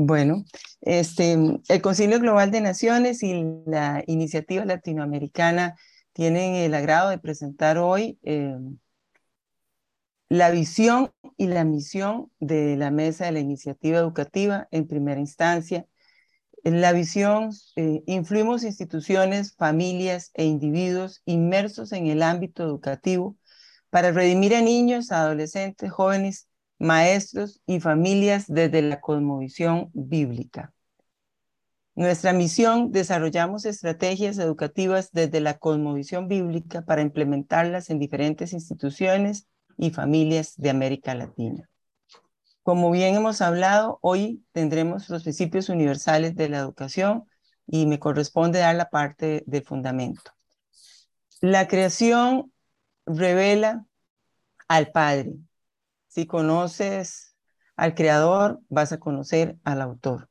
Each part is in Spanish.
Bueno, este, el Concilio Global de Naciones y la Iniciativa Latinoamericana tienen el agrado de presentar hoy eh, la visión y la misión de la Mesa de la Iniciativa Educativa en primera instancia. En la visión, eh, influimos instituciones, familias e individuos inmersos en el ámbito educativo para redimir a niños, adolescentes, jóvenes, maestros y familias desde la cosmovisión bíblica. Nuestra misión, desarrollamos estrategias educativas desde la cosmovisión bíblica para implementarlas en diferentes instituciones y familias de América Latina. Como bien hemos hablado, hoy tendremos los principios universales de la educación y me corresponde dar la parte del fundamento. La creación revela al Padre. Si conoces al Creador, vas a conocer al autor.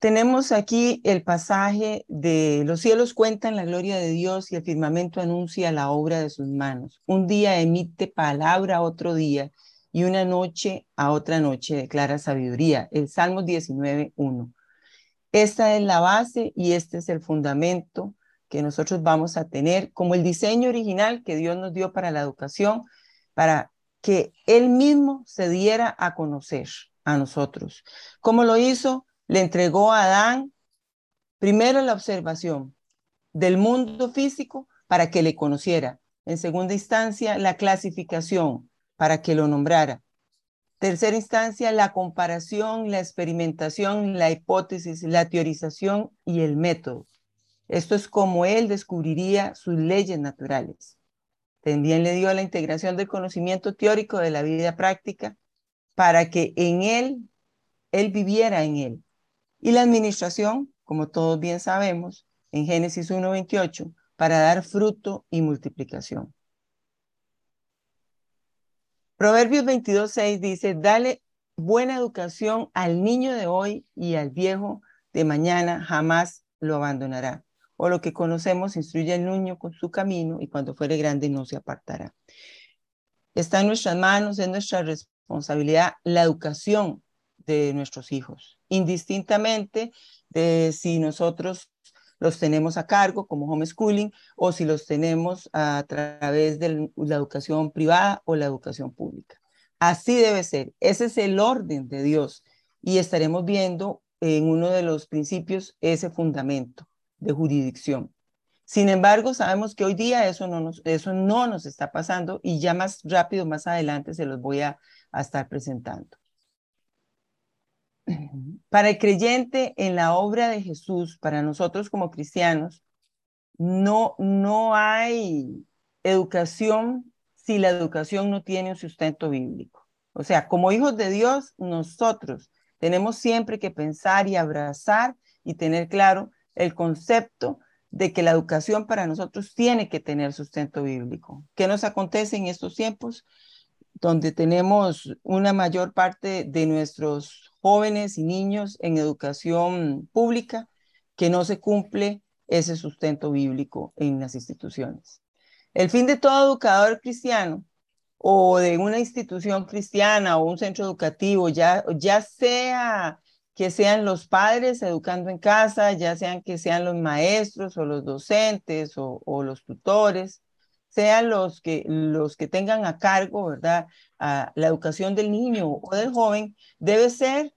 Tenemos aquí el pasaje de los cielos cuentan la gloria de Dios y el firmamento anuncia la obra de sus manos. Un día emite palabra a otro día y una noche a otra noche declara sabiduría. El Salmo 19.1. Esta es la base y este es el fundamento que nosotros vamos a tener como el diseño original que Dios nos dio para la educación, para que Él mismo se diera a conocer a nosotros. ¿Cómo lo hizo? le entregó a Adán primero la observación del mundo físico para que le conociera. En segunda instancia, la clasificación para que lo nombrara. Tercera instancia, la comparación, la experimentación, la hipótesis, la teorización y el método. Esto es como él descubriría sus leyes naturales. También le dio la integración del conocimiento teórico de la vida práctica para que en él, él viviera en él. Y la administración, como todos bien sabemos, en Génesis 1.28, para dar fruto y multiplicación. Proverbios 22.6 dice, dale buena educación al niño de hoy y al viejo de mañana jamás lo abandonará. O lo que conocemos, instruye al niño con su camino y cuando fuere grande no se apartará. Está en nuestras manos, es nuestra responsabilidad la educación de nuestros hijos, indistintamente de si nosotros los tenemos a cargo como homeschooling o si los tenemos a través de la educación privada o la educación pública. Así debe ser. Ese es el orden de Dios y estaremos viendo en uno de los principios ese fundamento de jurisdicción. Sin embargo, sabemos que hoy día eso no nos, eso no nos está pasando y ya más rápido, más adelante, se los voy a estar presentando. Para el creyente en la obra de Jesús, para nosotros como cristianos, no, no hay educación si la educación no tiene un sustento bíblico. O sea, como hijos de Dios, nosotros tenemos siempre que pensar y abrazar y tener claro el concepto de que la educación para nosotros tiene que tener sustento bíblico. ¿Qué nos acontece en estos tiempos? donde tenemos una mayor parte de nuestros jóvenes y niños en educación pública, que no se cumple ese sustento bíblico en las instituciones. El fin de todo educador cristiano o de una institución cristiana o un centro educativo, ya, ya sea que sean los padres educando en casa, ya sean que sean los maestros o los docentes o, los tutores, sean los que, los que tengan a cargo, ¿verdad? A la educación del niño o del joven, debe ser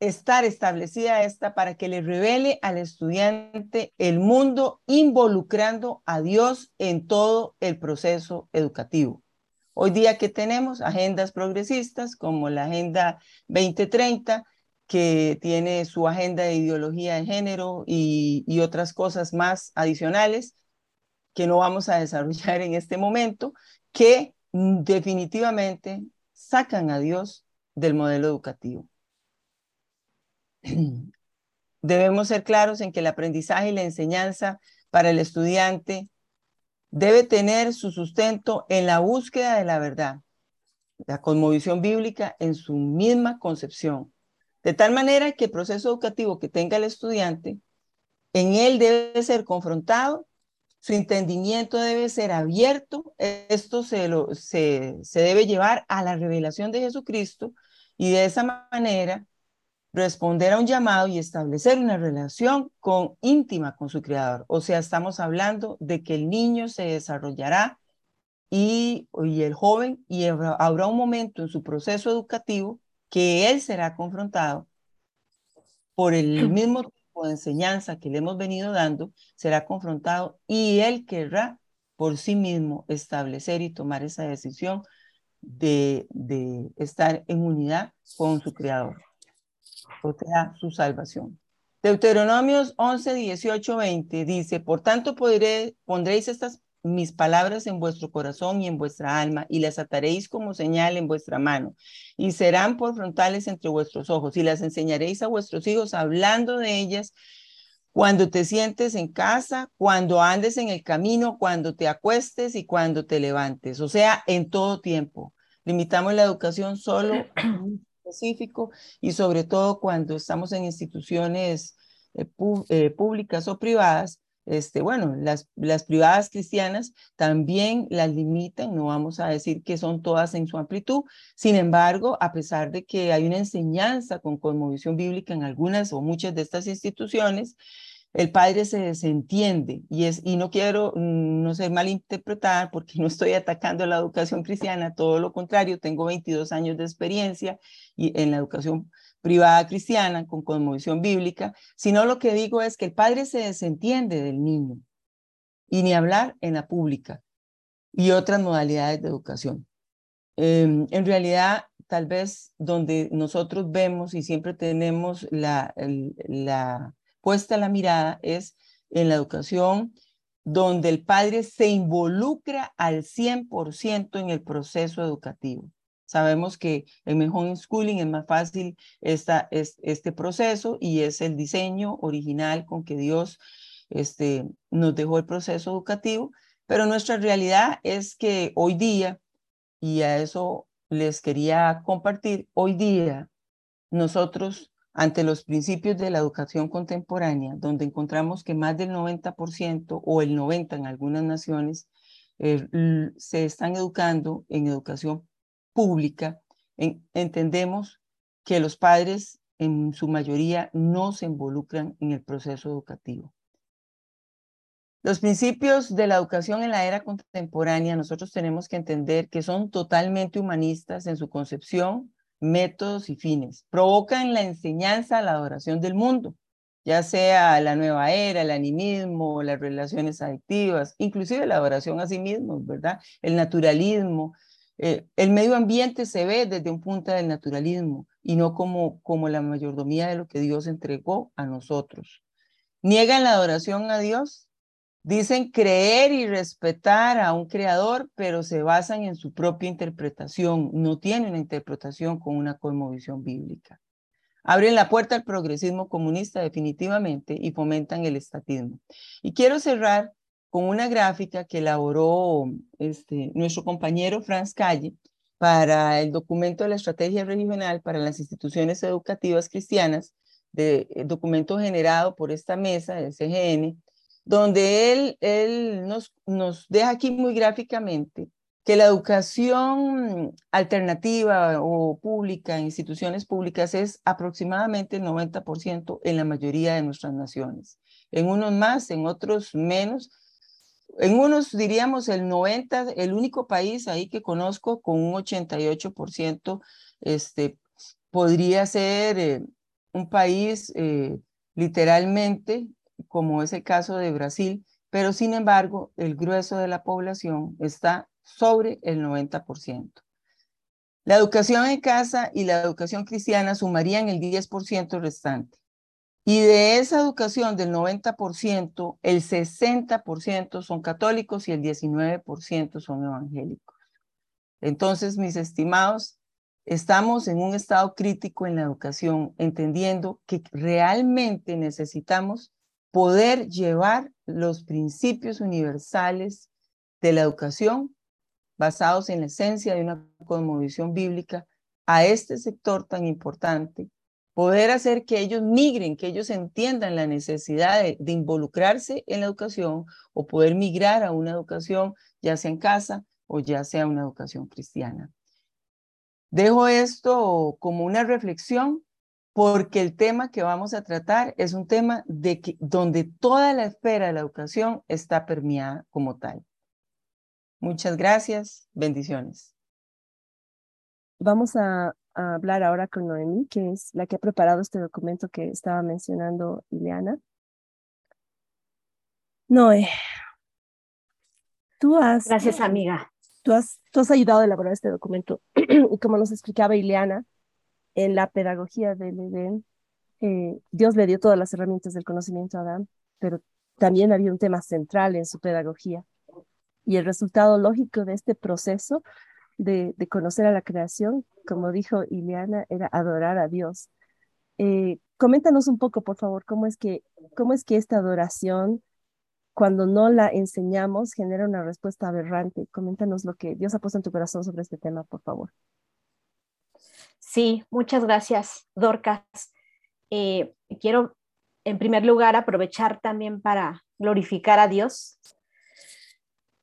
estar establecida esta para que le revele al estudiante el mundo involucrando a Dios en todo el proceso educativo. Hoy día que tenemos agendas progresistas como la Agenda 2030, que tiene su agenda de ideología de género y, y otras cosas más adicionales, que no vamos a desarrollar en este momento, que definitivamente sacan a Dios del modelo educativo. Debemos ser claros en que el aprendizaje y la enseñanza para el estudiante debe tener su sustento en la búsqueda de la verdad, la cosmovisión bíblica en su misma concepción, de tal manera que el proceso educativo que tenga el estudiante, en él debe ser confrontado su entendimiento debe ser abierto, esto se, lo, se, se debe llevar a la revelación de Jesucristo y de esa manera responder a un llamado y establecer una relación con, íntima con su creador. O sea, estamos hablando de que el niño se desarrollará y, y el joven, y habrá, un momento en su proceso educativo que él será confrontado por el mismo tipo de enseñanza que le hemos venido dando, será confrontado y él querrá por sí mismo establecer y tomar esa decisión de, de estar en unidad con su creador o sea, su salvación. Deuteronomios 11, 18, 20 dice, por tanto podré, pondréis estas mis palabras en vuestro corazón y en vuestra alma, y las ataréis como señal en vuestra mano, y serán por frontales entre vuestros ojos, y las enseñaréis a vuestros hijos hablando de ellas cuando te sientes en casa, cuando andes en el camino, cuando te acuestes y cuando te levantes, o sea, en todo tiempo. Limitamos la educación solo específico y sobre todo cuando estamos en instituciones eh, eh, públicas o privadas, este, bueno, las, las privadas cristianas también las limitan, no vamos a decir que son todas en su amplitud, sin embargo, a pesar de que hay una enseñanza con cosmovisión bíblica en algunas o muchas de estas instituciones, el padre se desentiende y, es, y no quiero mm, no ser malinterpretar porque no estoy atacando la educación cristiana, todo lo contrario, tengo 22 años de experiencia y en la educación privada cristiana con conmovisión bíblica, sino lo que digo es que el padre se desentiende del niño y ni hablar en la pública y otras modalidades de educación. Em, en realidad, tal vez donde nosotros vemos y siempre tenemos la, la puesta la mirada es en la educación donde el padre se involucra al 100% en el proceso educativo. Sabemos que en homeschooling es más fácil esta, es, este proceso y es el diseño original con que Dios este, nos dejó el proceso educativo, pero nuestra realidad es que hoy día, y a eso les quería compartir, hoy día nosotros ante los principios de la educación contemporánea, donde encontramos que más del 90% o el 90% en algunas naciones eh, se están educando en educación pública, entendemos que los padres en su mayoría no se involucran en el proceso educativo. Los principios de la educación en la era contemporánea, nosotros tenemos que entender que son totalmente humanistas en su concepción, métodos y fines. Provocan la enseñanza, la adoración del mundo, ya sea la nueva era, el animismo, las relaciones adictivas, inclusive la adoración a sí mismo, ¿verdad? El naturalismo, eh, el medio ambiente se ve desde un punto del naturalismo y no como, como la mayordomía de lo que Dios entregó a nosotros. Niegan la adoración a Dios, dicen creer y respetar a un creador, pero se basan en su propia interpretación, no tienen una interpretación con una cosmovisión bíblica. Abren la puerta al progresismo comunista definitivamente y fomentan el estatismo. Y quiero cerrar con una gráfica que elaboró este, nuestro compañero Franz Calle para el documento de la estrategia regional para las instituciones educativas cristianas, de, eh, documento generado por esta mesa del CGN, donde él, él nos, nos deja aquí muy gráficamente que la educación alternativa o pública en instituciones públicas es aproximadamente el 90% en la mayoría de nuestras naciones. En unos más, en otros menos, en unos diríamos el 90, el único país ahí que conozco con un 88%, este, podría ser eh, un país eh, literalmente, como es el caso de Brasil, pero sin embargo, el grueso de la población está sobre el 90%. La educación en casa y la educación cristiana sumarían el 10% restante. Y de esa educación del 90%, el 60% son católicos y el 19% son evangélicos. Entonces, mis estimados, estamos en un estado crítico en la educación, entendiendo que realmente necesitamos poder llevar los principios universales de la educación basados en la esencia de una cosmovisión bíblica a este sector tan importante poder hacer que ellos migren, que ellos entiendan la necesidad de, de, involucrarse en la educación o poder migrar a una educación, ya sea en casa o ya sea una educación cristiana. Dejo esto como una reflexión porque el tema que vamos a tratar es un tema de que, donde toda la esfera de la educación está permeada como tal. Muchas gracias, bendiciones. Vamos a, a, hablar ahora con Noemí, que es la que ha preparado este documento que estaba mencionando Ileana. Noé, tú has... Gracias, amiga. Tú has, tú has ayudado a elaborar este documento y como nos explicaba Ileana, en la pedagogía del Edén, eh, Dios le dio todas las herramientas del conocimiento a Adán, pero también había un tema central en su pedagogía. Y el resultado lógico de este proceso de, conocer a la creación, como dijo Ileana, era adorar a Dios. Eh, coméntanos un poco, por favor, cómo es que, cómo es que esta adoración, cuando no la enseñamos, genera una respuesta aberrante. Coméntanos lo que Dios ha puesto en tu corazón sobre este tema, por favor. Sí, muchas gracias, Dorcas. Eh, quiero, en primer lugar, aprovechar también para glorificar a Dios.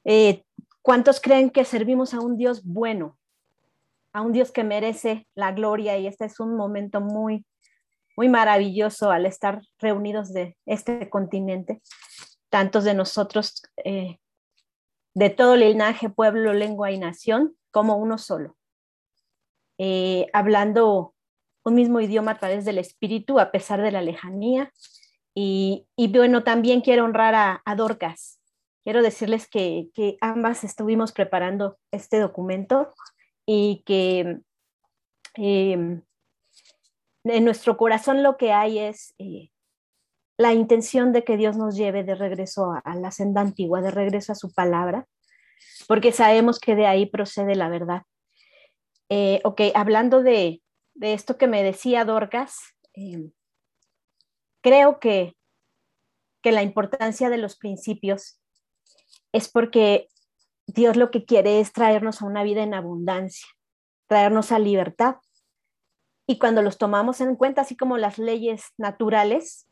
Eh, ¿Cuántos creen que servimos a un Dios bueno? A un Dios que merece la gloria y este es un momento muy, muy maravilloso al estar reunidos de este continente, tantos de nosotros, eh, de todo linaje, pueblo, lengua y nación, como uno solo. Eh, hablando un mismo idioma a través del espíritu a pesar de la lejanía. Y, bueno, también quiero honrar a, Dorcas. Quiero decirles que, ambas estuvimos preparando este documento y que em, en nuestro corazón lo que hay es eh, la intención de que Dios nos lleve de regreso a, a la senda antigua, de regreso a su palabra, porque sabemos que de ahí procede la verdad. Eh, ok, hablando de, esto que me decía Dorcas, em, creo que, que la importancia de los principios es porque Dios lo que quiere es traernos a una vida en abundancia, traernos a libertad. Y cuando los tomamos en cuenta, así como las leyes naturales,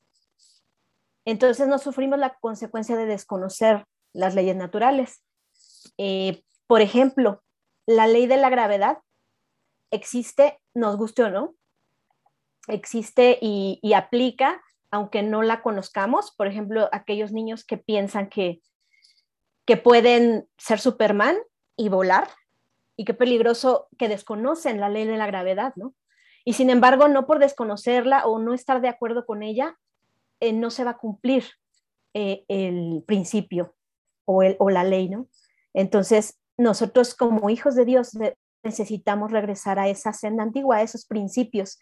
entonces no sufrimos la consecuencia de desconocer las leyes naturales. Eh, por ejemplo, la ley de la gravedad existe, nos guste o no, existe y, aplica, aunque no la conozcamos. Por ejemplo, aquellos niños que piensan que, que pueden ser Superman y volar, y qué peligroso que desconocen la ley de la gravedad, ¿no? Y sin embargo, no por desconocerla o no estar de acuerdo con ella, eh, no se va a cumplir eh, el principio o, el, o la ley, ¿no? Entonces, nosotros como hijos de Dios necesitamos regresar a esa senda antigua, a esos principios.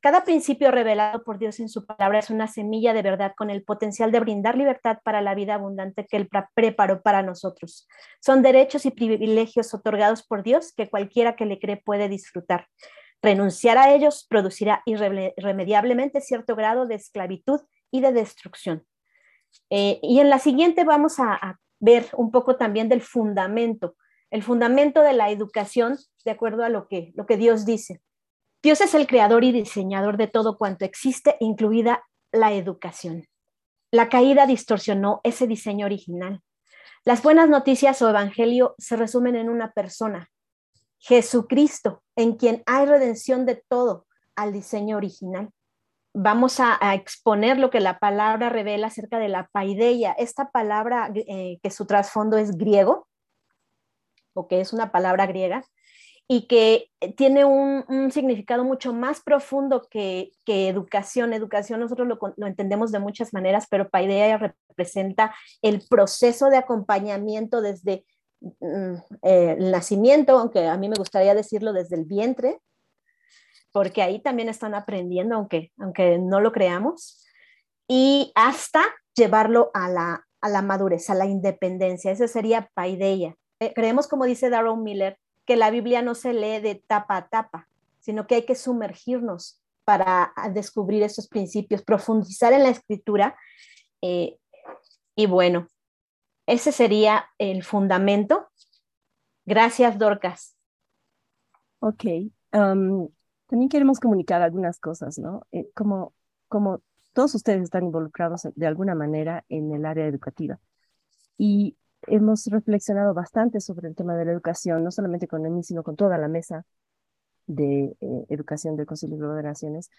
Cada principio revelado por Dios en su palabra es una semilla de verdad con el potencial de brindar libertad para la vida abundante que Él preparó para nosotros. Son derechos y privilegios otorgados por Dios que cualquiera que le cree puede disfrutar. Renunciar a ellos producirá irremediablemente cierto grado de esclavitud y de destrucción. Eh, y en la siguiente vamos a, a ver un poco también del fundamento el fundamento de la educación de acuerdo a lo que, lo que Dios dice. Dios es el creador y diseñador de todo cuanto existe, incluida la educación. La caída distorsionó ese diseño original. Las buenas noticias o evangelio se resumen en una persona, Jesucristo, en quien hay redención de todo al diseño original. Vamos a, exponer lo que la palabra revela acerca de la paideia. Esta palabra eh, que su trasfondo es griego, o que es una palabra griega, y que tiene un, significado mucho más profundo que, educación. Educación nosotros lo, entendemos de muchas maneras, pero paideia representa el proceso de acompañamiento desde mm, eh, el nacimiento, aunque a mí me gustaría decirlo desde el vientre, porque ahí también están aprendiendo, aunque, aunque no lo creamos, y hasta llevarlo a la, a la madurez, a la independencia. Ese sería paideia. Eh, creemos, como dice Darren Miller, que la Biblia no se lee de tapa a tapa, sino que hay que sumergirnos para descubrir esos principios, profundizar en la escritura. Eh, y bueno, ese sería el fundamento. Gracias, Dorcas. Ok. Um, También queremos comunicar algunas cosas, ¿no? Eh, como, como todos ustedes están involucrados de alguna manera en el área educativa y hemos reflexionado bastante sobre el tema de la educación, no solamente con mí, sino con toda la mesa de eh, educación del Consejo de Naciones,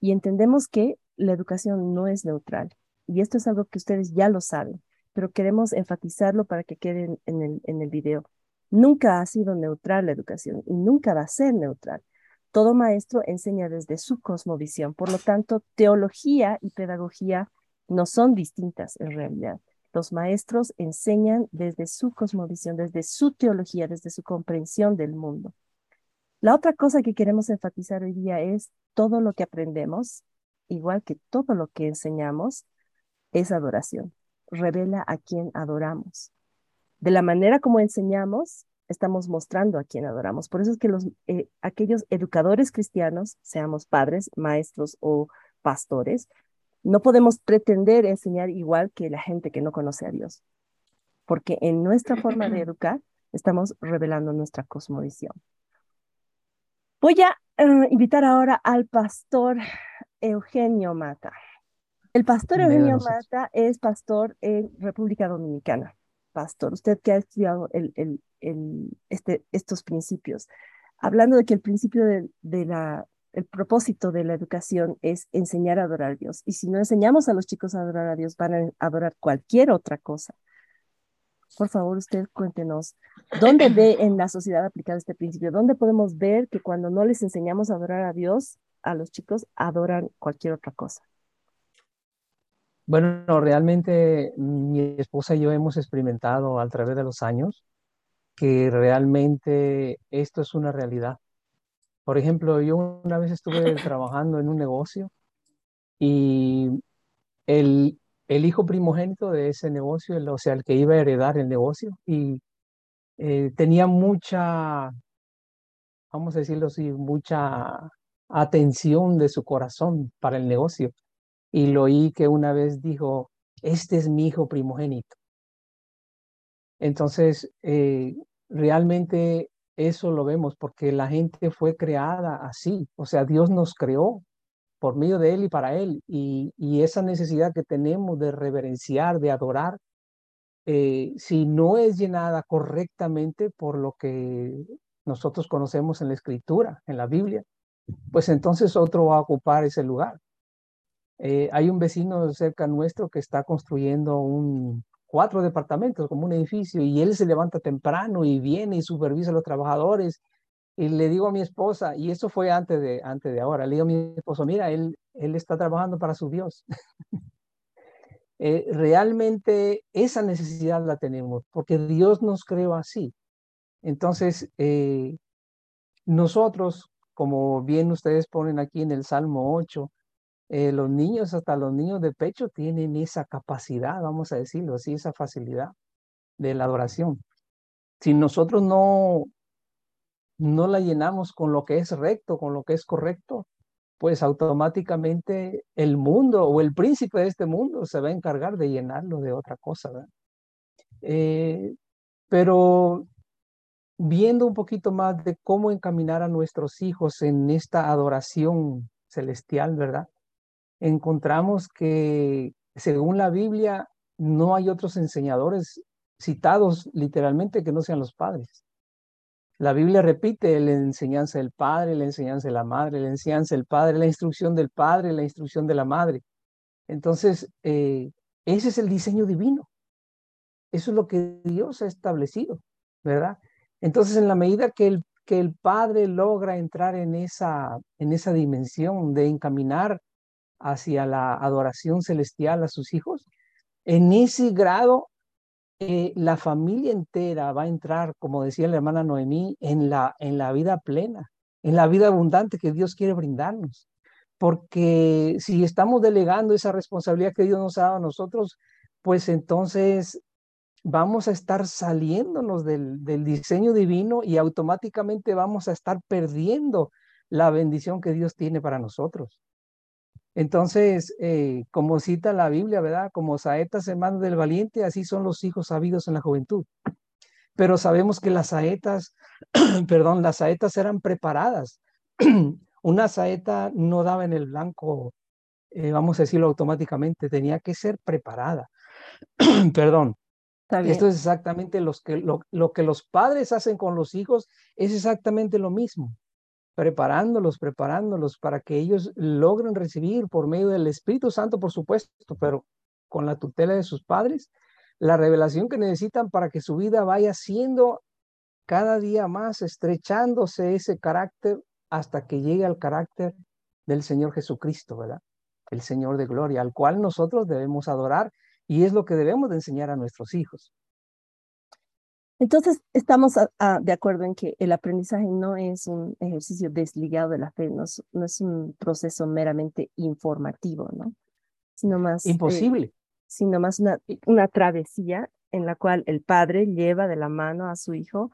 y entendemos que la educación no es neutral. Y esto es algo que ustedes ya lo saben, pero queremos enfatizarlo para que quede en el, en el video. Nunca ha sido neutral la educación y nunca va a ser neutral. Todo maestro enseña desde su cosmovisión. Por lo tanto, teología y pedagogía no son distintas en realidad. Los maestros enseñan desde su cosmovisión, desde su teología, desde su comprensión del mundo. La otra cosa que queremos enfatizar hoy día es todo lo que aprendemos, igual que todo lo que enseñamos, es adoración. Revela a quien adoramos. De la manera como enseñamos, estamos mostrando a quien adoramos. Por eso es que eh, aquellos educadores cristianos, seamos padres, maestros o pastores, no podemos pretender enseñar igual que la gente que no conoce a Dios, porque en nuestra forma de educar estamos revelando nuestra cosmovisión. Voy a eh, invitar ahora al pastor Eugenio Mata. El pastor Eugenio Mata es pastor en República Dominicana. Pastor, usted que ha estudiado el, el, el, este, estos principios, hablando de que el principio de, de la, el propósito de la educación es enseñar a adorar a Dios. Y si no enseñamos a los chicos a adorar a Dios, van a adorar cualquier otra cosa. Por favor, usted cuéntenos, ¿dónde ve en la sociedad aplicado este principio? ¿Dónde podemos ver que cuando no les enseñamos a adorar a Dios, a los chicos adoran cualquier otra cosa? Bueno, realmente mi esposa y yo hemos experimentado a través de los años que realmente esto es una realidad. Por ejemplo, yo una vez estuve trabajando en un negocio y el, el hijo primogénito de ese negocio, o sea, el que iba a heredar el negocio, y eh, tenía mucha, vamos a decirlo así, mucha atención de su corazón para el negocio. Y lo oí que una vez dijo, este es mi hijo primogénito. Entonces, eh, realmente eso lo vemos porque la gente fue creada así, o sea, Dios nos creó por medio de Él y para Él. Y, esa necesidad que tenemos de reverenciar, de adorar, eh, si no es llenada correctamente por lo que nosotros conocemos en la Escritura, en la Biblia, pues entonces otro va a ocupar ese lugar. Eh, hay un vecino cerca nuestro que está construyendo un, cuatro departamentos, como un edificio, y él se levanta temprano y viene y supervisa a los trabajadores y le digo a mi esposa, y eso fue antes de, antes de ahora, le digo a mi esposo, mira, él, él está trabajando para su Dios. Eh, realmente esa necesidad la tenemos, porque Dios nos creó así. Entonces, eh, nosotros, como bien ustedes ponen aquí en el Salmo 8, eh, los niños, hasta los niños de pecho, tienen esa capacidad, vamos a decirlo así, esa facilidad de la adoración. Si nosotros no no la llenamos con lo que es recto, con lo que es correcto, pues automáticamente el mundo o el príncipe de este mundo se va a encargar de llenarlo de otra cosa. Eh, pero viendo un poquito más de cómo encaminar a nuestros hijos en esta adoración celestial, ¿verdad? Encontramos que según la Biblia no hay otros enseñadores citados literalmente que no sean los padres. La Biblia repite la enseñanza del padre, la enseñanza de la madre, la enseñanza del padre, la instrucción del padre, la instrucción de la madre. Entonces, eh, ese es el diseño divino. Eso es lo que Dios ha establecido, ¿verdad? Entonces, en la medida que el, que el padre logra entrar en esa, en esa dimensión de encaminar hacia la adoración celestial a sus hijos, en ese grado eh, la familia entera va a entrar, como decía la hermana Noemí, en la, en la vida plena, en la vida abundante que Dios quiere brindarnos. Porque si estamos delegando esa responsabilidad que Dios nos ha dado a nosotros, pues entonces vamos a estar saliéndonos del, del diseño divino y automáticamente vamos a estar perdiendo la bendición que Dios tiene para nosotros. Entonces, eh, como cita la Biblia, ¿verdad? Como saetas en manos del valiente, así son los hijos sabidos en la juventud. Pero sabemos que las saetas, perdón, las saetas eran preparadas Una saeta no daba en el blanco, eh, vamos a decirlo automáticamente, tenía que ser preparada. Perdón. Esto es exactamente los que, lo, lo que los padres hacen con los hijos, es exactamente lo mismo preparándolos, preparándolos para que ellos logren recibir por medio del Espíritu Santo, por supuesto, pero con la tutela de sus padres, la revelación que necesitan para que su vida vaya siendo cada día más estrechándose ese carácter hasta que llegue al carácter del Señor Jesucristo, ¿verdad? El Señor de gloria, al cual nosotros debemos adorar y es lo que debemos de enseñar a nuestros hijos. Entonces, estamos de acuerdo en que el aprendizaje no es un ejercicio desligado de la fe, no es, un proceso meramente informativo, ¿no? Sino más... Eh, Imposible. sino más una, una travesía en la cual el padre lleva de la mano a su hijo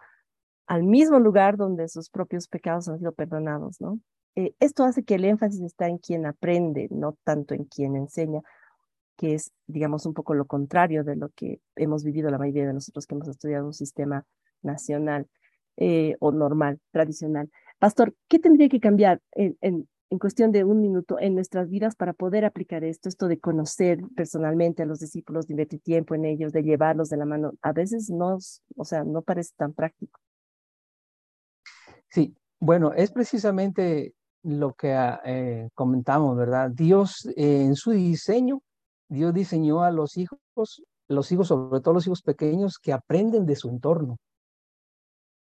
al mismo lugar donde sus propios pecados han sido perdonados, ¿no? Eh, esto hace que el énfasis está en quien aprende, no tanto en quien enseña, que es, digamos, un poco lo contrario de lo que hemos vivido la mayoría de nosotros que hemos estudiado un sistema nacional eh, o normal, tradicional. Pastor, ¿qué tendría que cambiar en, en, en, cuestión de un minuto en nuestras vidas para poder aplicar esto, esto de conocer personalmente a los discípulos, de invertir tiempo en ellos, de llevarlos de la mano? A veces no, o sea, no parece tan práctico. Sí, bueno, es precisamente lo que ah, eh, comentamos, ¿verdad? Dios eh, en su diseño Dios diseñó a los hijos, los hijos, sobre todo los hijos pequeños, que aprenden de su entorno.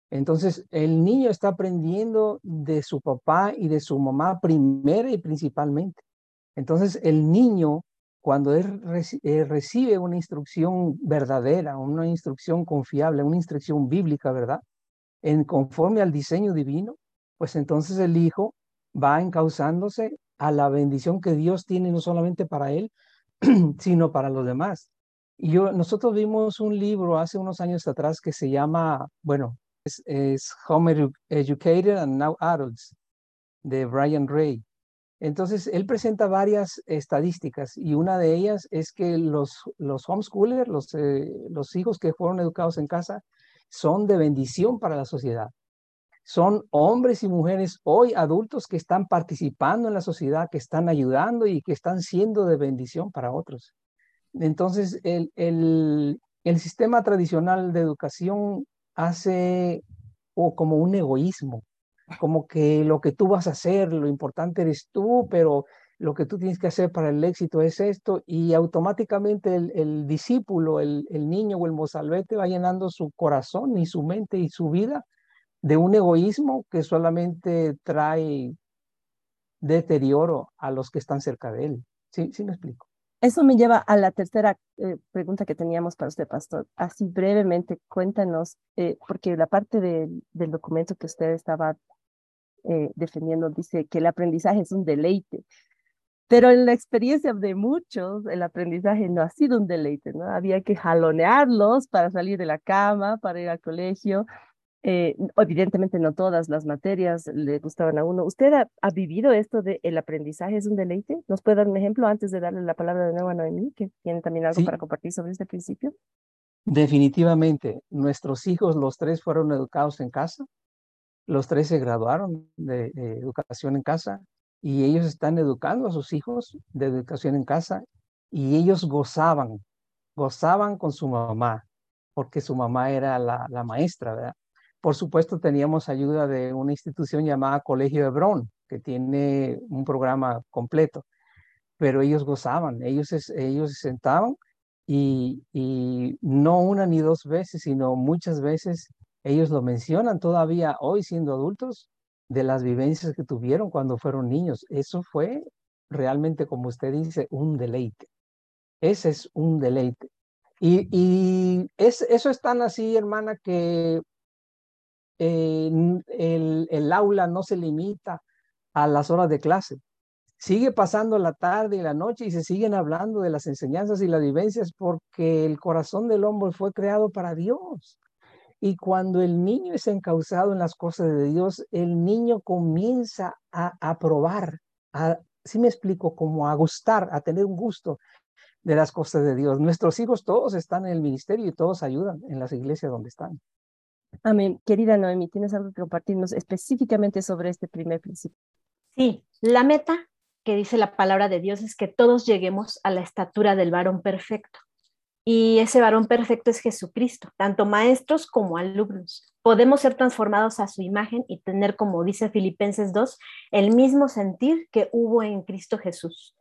Entonces, el niño está aprendiendo de su papá y de su mamá primera y principalmente. Entonces, el niño, cuando él eh, recibe una instrucción verdadera, una instrucción confiable, una instrucción bíblica, ¿verdad? En conforme al diseño divino, pues entonces el hijo va encauzándose a la bendición que Dios tiene no solamente para él, sino para los demás. Y yo, nosotros vimos un libro hace unos años atrás que se llama, bueno, es, es Home Educated and Now Adults, de Brian Ray. Entonces, él presenta varias estadísticas y una de ellas es que los, los homeschoolers, los, eh, los hijos que fueron educados en casa, son de bendición para la sociedad son hombres y mujeres hoy adultos que están participando en la sociedad, que están ayudando y que están siendo de bendición para otros. Entonces, el, el, el sistema tradicional de educación hace o como un egoísmo, como que lo que tú vas a hacer, lo importante eres tú, pero lo que tú tienes que hacer para el éxito es esto, y automáticamente el, el discípulo, el, el, niño o el mozalbete va llenando su corazón y su mente y su vida de un egoísmo que solamente trae deterioro a los que están cerca de él. ¿Sí, sí me explico? Eso me lleva a la tercera eh, pregunta que teníamos para usted, pastor. Así brevemente, cuéntanos, eh, porque la parte del documento que usted estaba eh, defendiendo dice que el aprendizaje es un deleite. Pero en la experiencia de muchos, el aprendizaje no ha sido un deleite, ¿no? Había que jalonearlos para salir de la cama, para ir al colegio, eh, evidentemente no todas las materias le gustaban a uno. ¿Usted ha, vivido esto de el aprendizaje es un deleite? ¿Nos puede dar un ejemplo antes de darle la palabra de nuevo a Noemí, que tiene también algo para compartir sobre este principio? Definitivamente, nuestros hijos, los tres fueron educados en casa, los tres se graduaron de educación en casa y ellos están educando a sus hijos de educación en casa y ellos gozaban, gozaban con su mamá, porque su mamá era la, la maestra, ¿verdad? Por supuesto, teníamos ayuda de una institución llamada Colegio Hebrón, que tiene un programa completo, pero ellos gozaban, ellos, ellos se sentaban y, no una ni dos veces, sino muchas veces ellos lo mencionan todavía hoy siendo adultos de las vivencias que tuvieron cuando fueron niños. Eso fue realmente, como usted dice, un deleite. Ese es un deleite. Y, y es, eso es tan así, hermana, que el, el aula no se limita a las horas de clase. Sigue pasando la tarde y la noche y se siguen hablando de las enseñanzas y las vivencias porque el corazón del hombre fue creado para Dios. Y cuando el niño es encauzado en las cosas de Dios, el niño comienza a, a probar, a, si me explico, como a gustar, a tener un gusto de las cosas de Dios. Nuestros hijos todos están en el ministerio y todos ayudan en las iglesias donde están. Amén. Querida Noemi, ¿tienes algo que compartirnos específicamente sobre este primer principio? Sí, la meta que dice la palabra de Dios es que todos lleguemos a la estatura del varón perfecto. Y ese varón perfecto es Jesucristo, tanto maestros como alumnos. Podemos ser transformados a su imagen y tener, como dice Filipenses 2, el mismo sentir que hubo en Cristo Jesús.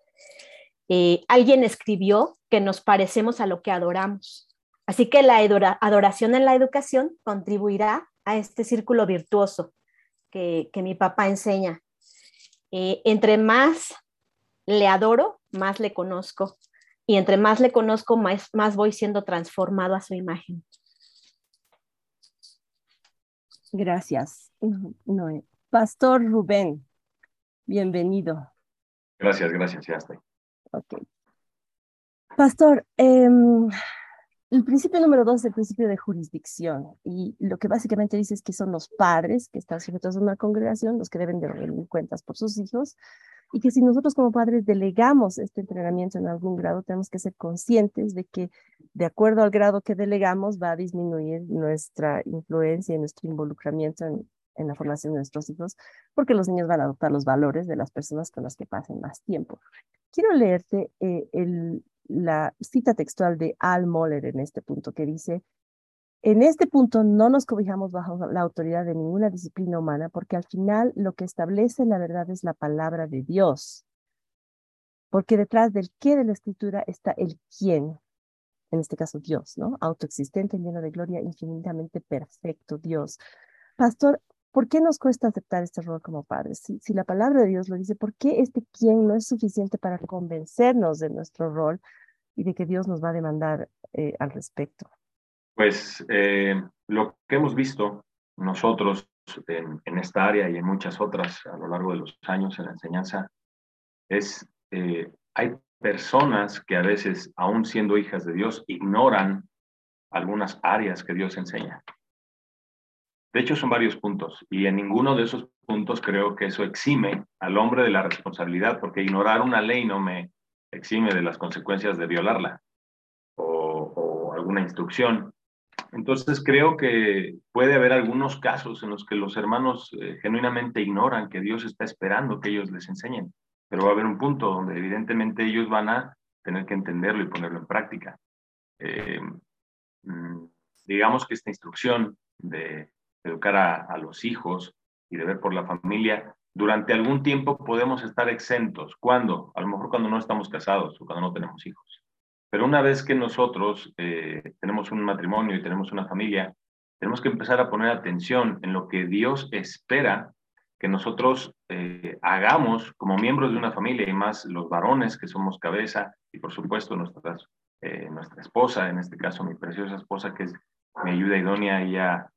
Eh, alguien escribió que nos parecemos a lo que adoramos. Así que la adoración en la educación contribuirá a este círculo virtuoso que, mi papá enseña. Eh, entre más le adoro, más le conozco. Y entre más le conozco, más, más voy siendo transformado a su imagen. Gracias, Noé. Pastor Rubén, bienvenido. Gracias, gracias, ya estoy. Ok. Pastor, em, el principio número dos es el principio de jurisdicción y lo que básicamente dice es que son los padres que están sujetos a una congregación los que deben de rendir cuentas por sus hijos y que si nosotros como padres delegamos este entrenamiento en algún grado, tenemos que ser conscientes de que de acuerdo al grado que delegamos va a disminuir nuestra influencia y nuestro involucramiento en, en la formación de nuestros hijos, porque los niños van a adoptar los valores de las personas con las que pasen más tiempo. Quiero leerte eh, el, la cita textual de Al Moller en este punto, que dice, en este punto no nos cobijamos bajo la autoridad de ninguna disciplina humana, porque al final lo que establece la verdad es la palabra de Dios. Porque detrás del qué de la escritura está el quién, en este caso Dios, ¿no? Autoexistente, lleno de gloria, infinitamente perfecto Dios. Pastor, ¿Por qué nos cuesta aceptar este rol como padres? Si, la palabra de Dios lo dice, ¿por qué este quién no es suficiente para convencernos de nuestro rol y de que Dios nos va a demandar eh, al respecto? Pues eh, lo que hemos visto nosotros en, esta área y en muchas otras a lo largo de los años en la enseñanza es, eh, hay personas que a veces, aún siendo hijas de Dios, ignoran algunas áreas que Dios enseña. De hecho, son varios puntos y en ninguno de esos puntos creo que eso exime al hombre de la responsabilidad, porque ignorar una ley no me exime de las consecuencias de violarla o, alguna instrucción. Entonces creo que puede haber algunos casos en los que los hermanos eh, genuinamente ignoran que Dios está esperando que ellos les enseñen, pero va a haber un punto donde evidentemente ellos van a tener que entenderlo y ponerlo en práctica. Eh, mm, digamos que esta instrucción de educar a, los hijos y de ver por la familia, durante algún tiempo podemos estar exentos. ¿Cuándo? A lo mejor cuando no estamos casados o cuando no tenemos hijos. Pero una vez que nosotros eh, tenemos un matrimonio y tenemos una familia, tenemos que empezar a poner atención en lo que Dios espera que nosotros eh, hagamos como miembros de una familia y más los varones que somos cabeza y por supuesto nuestras, eh, nuestra esposa, en este caso mi preciosa esposa que es mi ayuda idónea, ella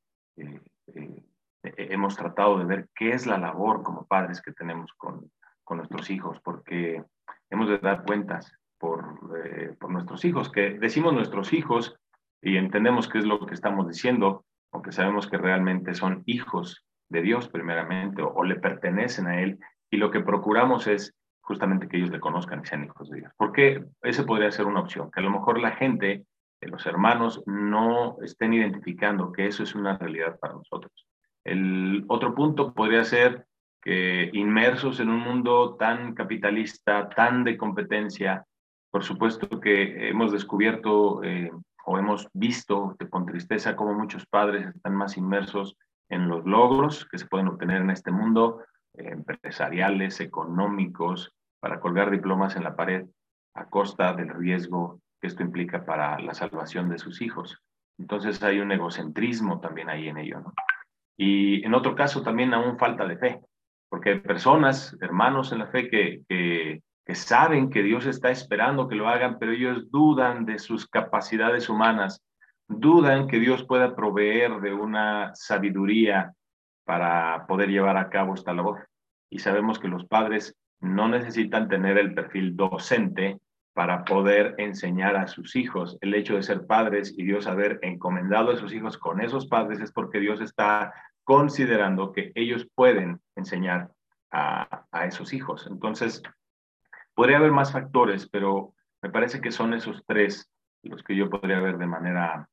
eh, hemos tratado de ver qué es la labor como padres que tenemos con, con nuestros hijos, porque hemos de dar cuentas por, eh, por nuestros hijos, que decimos nuestros hijos y entendemos qué es lo que estamos diciendo, aunque sabemos que realmente son hijos de Dios primeramente o, le pertenecen a Él, y lo que procuramos es justamente que ellos le conozcan y sean hijos de Dios. Porque ese podría ser una opción, que a lo mejor la gente los hermanos no estén identificando que eso es una realidad para nosotros. El otro punto podría ser que inmersos en un mundo tan capitalista, tan de competencia, por supuesto que hemos descubierto eh, o hemos visto con tristeza cómo muchos padres están más inmersos en los logros que se pueden obtener en este mundo, eh, empresariales, económicos, para colgar diplomas en la pared a costa del riesgo que esto implica para la salvación de sus hijos. Entonces hay un egocentrismo también ahí en ello. Y en otro caso también aún falta de fe, porque hay personas, hermanos en la fe, que, que saben que Dios está esperando que lo hagan, pero ellos dudan de sus capacidades humanas, dudan que Dios pueda proveer de una sabiduría para poder llevar a cabo esta labor. Y sabemos que los padres no necesitan tener el perfil docente para poder enseñar a sus hijos. El hecho de ser padres y Dios haber encomendado a sus hijos con esos padres es porque Dios está considerando que ellos pueden enseñar a, esos hijos. Entonces, podría haber más factores, pero me parece que son esos tres los que yo podría ver de manera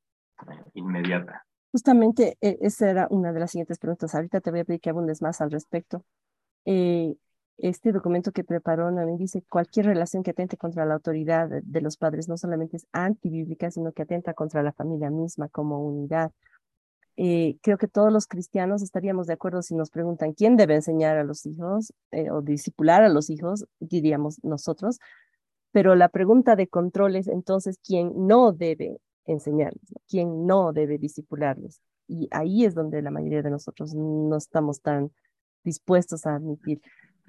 eh, inmediata. Justamente e, esa era una de las siguientes preguntas. Ahorita te voy a pedir que abundes más al respecto. Eh, este documento que preparó Nami dice cualquier relación que atente contra la autoridad de, los padres no solamente es antibíblica, sino que atenta contra la familia misma como unidad. Eh, creo que todos los cristianos estaríamos de acuerdo si nos preguntan quién debe enseñar a los hijos eh, o discipular a los hijos, diríamos nosotros, pero la pregunta de control es entonces quién no debe enseñarles, quién no debe discipularles. Y ahí es donde la mayoría de nosotros no estamos tan dispuestos a admitir,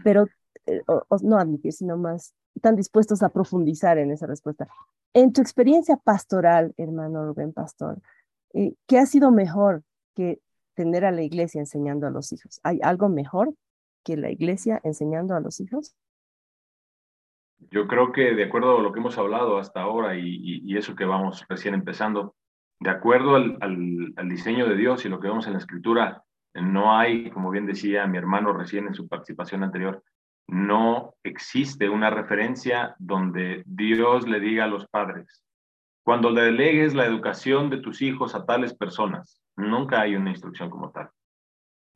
pero eh, no admitir, sino más tan dispuestos a profundizar en esa respuesta. En tu experiencia pastoral, hermano Rubén Pastor, eh, ¿qué ha sido mejor que tener a la iglesia enseñando a los hijos? ¿Hay algo mejor que la iglesia enseñando a los hijos? Yo creo que de acuerdo a lo que hemos hablado hasta ahora y, eso que vamos recién empezando, de acuerdo al, al, diseño de Dios y lo que vemos en la escritura, no hay, como bien decía mi hermano recién en su participación anterior, no existe una referencia donde Dios le diga a los padres, cuando le delegues la educación de tus hijos a tales personas, nunca hay una instrucción como tal.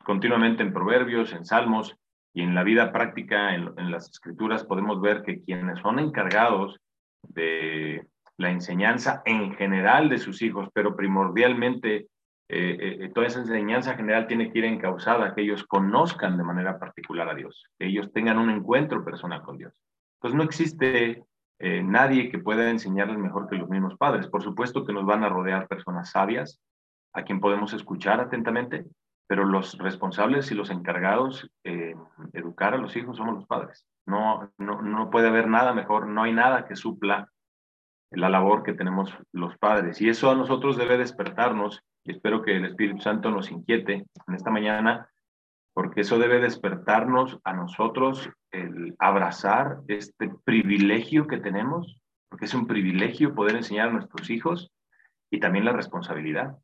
Continuamente en proverbios, en salmos, y en la vida práctica, en, las escrituras, podemos ver que quienes son encargados de la enseñanza en general de sus hijos, pero primordialmente eh, eh, toda esa enseñanza general tiene que ir encausada, que ellos conozcan de manera particular a Dios, que ellos tengan un encuentro personal con Dios. Pues no existe eh, nadie que pueda enseñarles mejor que los mismos padres. Por supuesto que nos van a rodear personas sabias, a quien podemos escuchar atentamente, pero los responsables y los encargados de educar a los hijos somos los padres. No, no, no puede haber nada mejor, no hay nada que supla la labor que tenemos los padres. Y eso a nosotros debe despertarnos, y espero que el Espíritu Santo nos inquiete en esta mañana, porque eso debe despertarnos a nosotros el abrazar este privilegio que tenemos, porque es un privilegio poder enseñar a nuestros hijos y también la responsabilidad.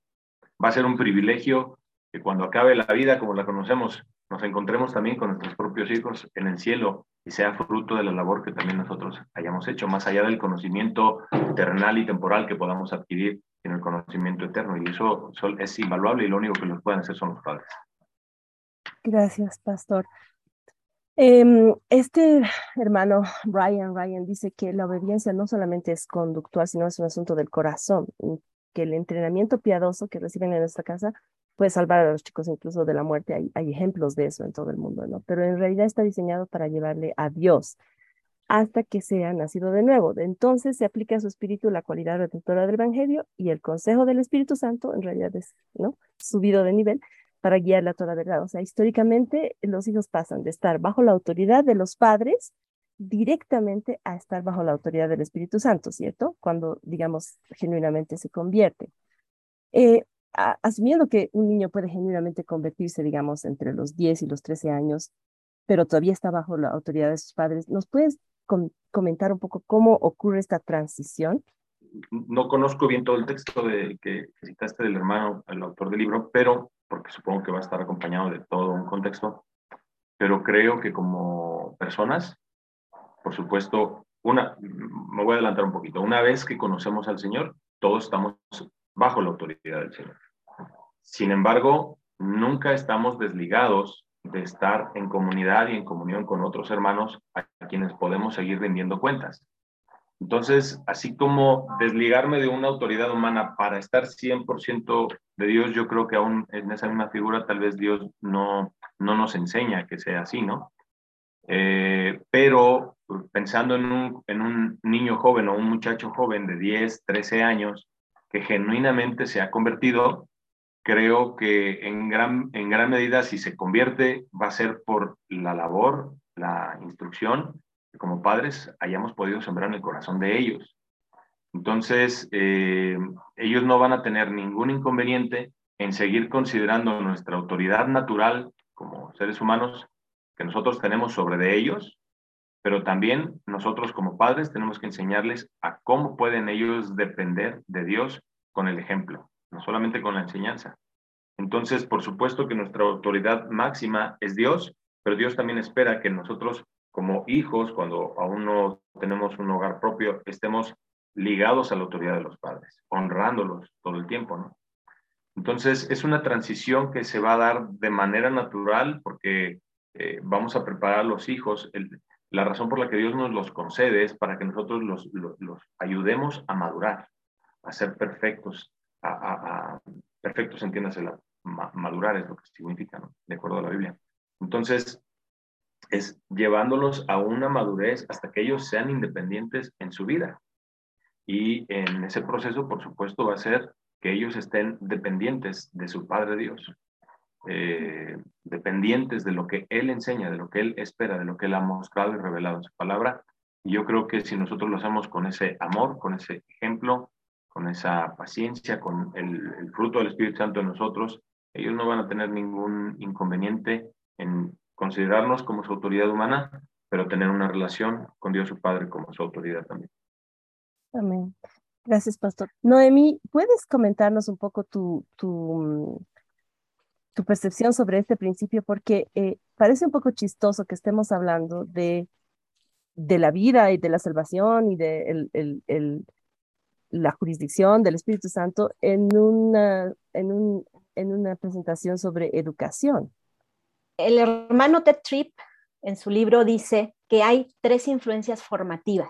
Va a ser un privilegio que cuando acabe la vida como la conocemos, nos encontremos también con nuestros propios hijos en el cielo y sea fruto de la labor que también nosotros hayamos hecho, más allá del conocimiento eternal y temporal que podamos adquirir en el conocimiento eterno. Y eso es invaluable y lo único que nos pueden hacer son los padres. Gracias, pastor. Em, este hermano Ryan Ryan dice que la obediencia no solamente es conductual, sino es un asunto del corazón, que el entrenamiento piadoso que reciben en esta casa puede salvar a los chicos incluso de la muerte. Hay, hay ejemplos de eso en todo el mundo, ¿no? Pero en realidad está diseñado para llevarle a Dios hasta que sea nacido de nuevo. Entonces se aplica a su espíritu la cualidad redentora del Evangelio y el consejo del Espíritu Santo en realidad es, ¿no? Subido de nivel para guiarle a toda verdad. O sea, históricamente los hijos pasan de estar bajo la autoridad de los padres directamente a estar bajo la autoridad del Espíritu Santo, ¿cierto? Cuando, digamos, genuinamente se convierte. Eh, asumiendo que un niño puede genuinamente convertirse, digamos, entre los 10 y los 13 años, pero todavía está bajo la autoridad de sus padres, ¿nos puedes comentar un poco cómo ocurre esta transición? No conozco bien todo el texto de, que, citaste del hermano, el autor del libro, pero, porque supongo que va a estar acompañado de todo un contexto, pero creo que como personas, por supuesto, una, me voy a adelantar un poquito, una vez que conocemos al Señor, todos estamos bajo la autoridad del Señor. Sin embargo, nunca estamos desligados de estar en comunidad y en comunión con otros hermanos a quienes podemos seguir rindiendo cuentas. Entonces, así como desligarme de una autoridad humana para estar 100% de Dios, yo creo que aún en esa misma figura tal vez Dios no, no nos enseña que sea así, ¿no? Eh, pero pensando en un, en un niño joven o un muchacho joven de 10, 13 años que genuinamente se ha convertido, creo que en gran, en gran medida si se convierte va a ser por la labor, la instrucción que como padres hayamos podido sembrar en el corazón de ellos. Entonces, eh, ellos no van a tener ningún inconveniente en seguir considerando nuestra autoridad natural como seres humanos que nosotros tenemos sobre de ellos, pero también nosotros como padres tenemos que enseñarles a cómo pueden ellos depender de Dios con el ejemplo no solamente con la enseñanza. Entonces, por supuesto que nuestra autoridad máxima es Dios, pero Dios también espera que nosotros como hijos, cuando aún no tenemos un hogar propio, estemos ligados a la autoridad de los padres, honrándolos todo el tiempo, ¿no? Entonces, es una transición que se va a dar de manera natural porque eh, vamos a preparar a los hijos. la razón por la que Dios nos los concede es para que nosotros los, los, ayudemos a madurar, a ser perfectos, a, a, perfectos, entiéndase, la, madurar es lo que significa, ¿no? De acuerdo a la Biblia. Entonces, es llevándolos a una madurez hasta que ellos sean independientes en su vida. Y en ese proceso, por supuesto, va a ser que ellos estén dependientes de su Padre Dios. Eh, dependientes de lo que Él enseña, de lo que Él espera, de lo que Él ha mostrado y revelado en su palabra. Y yo creo que si nosotros lo hacemos con ese amor, con ese ejemplo, con esa paciencia, con el, fruto del Espíritu Santo en nosotros, ellos no van a tener ningún inconveniente en considerarnos como su autoridad humana, pero tener una relación con Dios su Padre como su autoridad también. Amén. Gracias, Pastor. Noemi, ¿puedes comentarnos un poco tu, tu, percepción sobre este principio, porque eh, parece un poco chistoso que estemos hablando de, de la vida y de la salvación y de el, el, la jurisdicción del Espíritu Santo en una, en, un, en una presentación sobre educación. El hermano Ted Tripp en su libro dice que hay tres influencias formativas.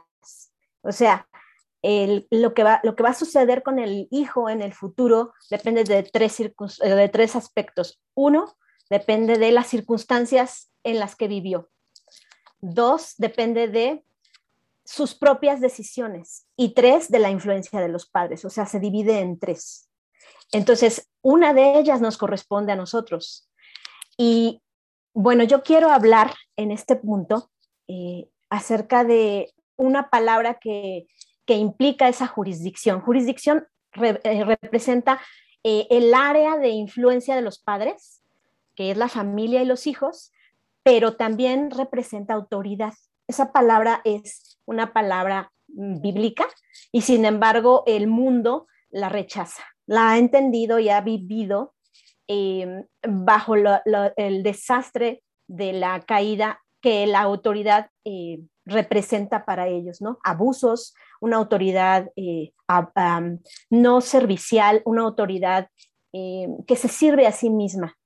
O sea, lo, que va, lo que va a suceder con el hijo en el futuro depende de tres, de tres aspectos. Uno, depende de las circunstancias en las que vivió. Dos, depende de sus propias decisiones. Y tres, de la influencia de los padres. O sea, se divide en tres. Entonces, una de ellas nos corresponde a nosotros. Y bueno, yo quiero hablar en este punto eh, acerca de una palabra que que implica esa jurisdicción. Jurisdicción eh, representa eh, el área de influencia de los padres, que es la familia y los hijos, pero también representa autoridad. Esa palabra es una palabra mm, bíblica y sin embargo el mundo la rechaza, la ha entendido y ha vivido em, bajo el desastre de la caída que la autoridad eh, representa para ellos, ¿no? Abusos, una autoridad eh, no servicial, una autoridad eh, que se sirve a sí misma.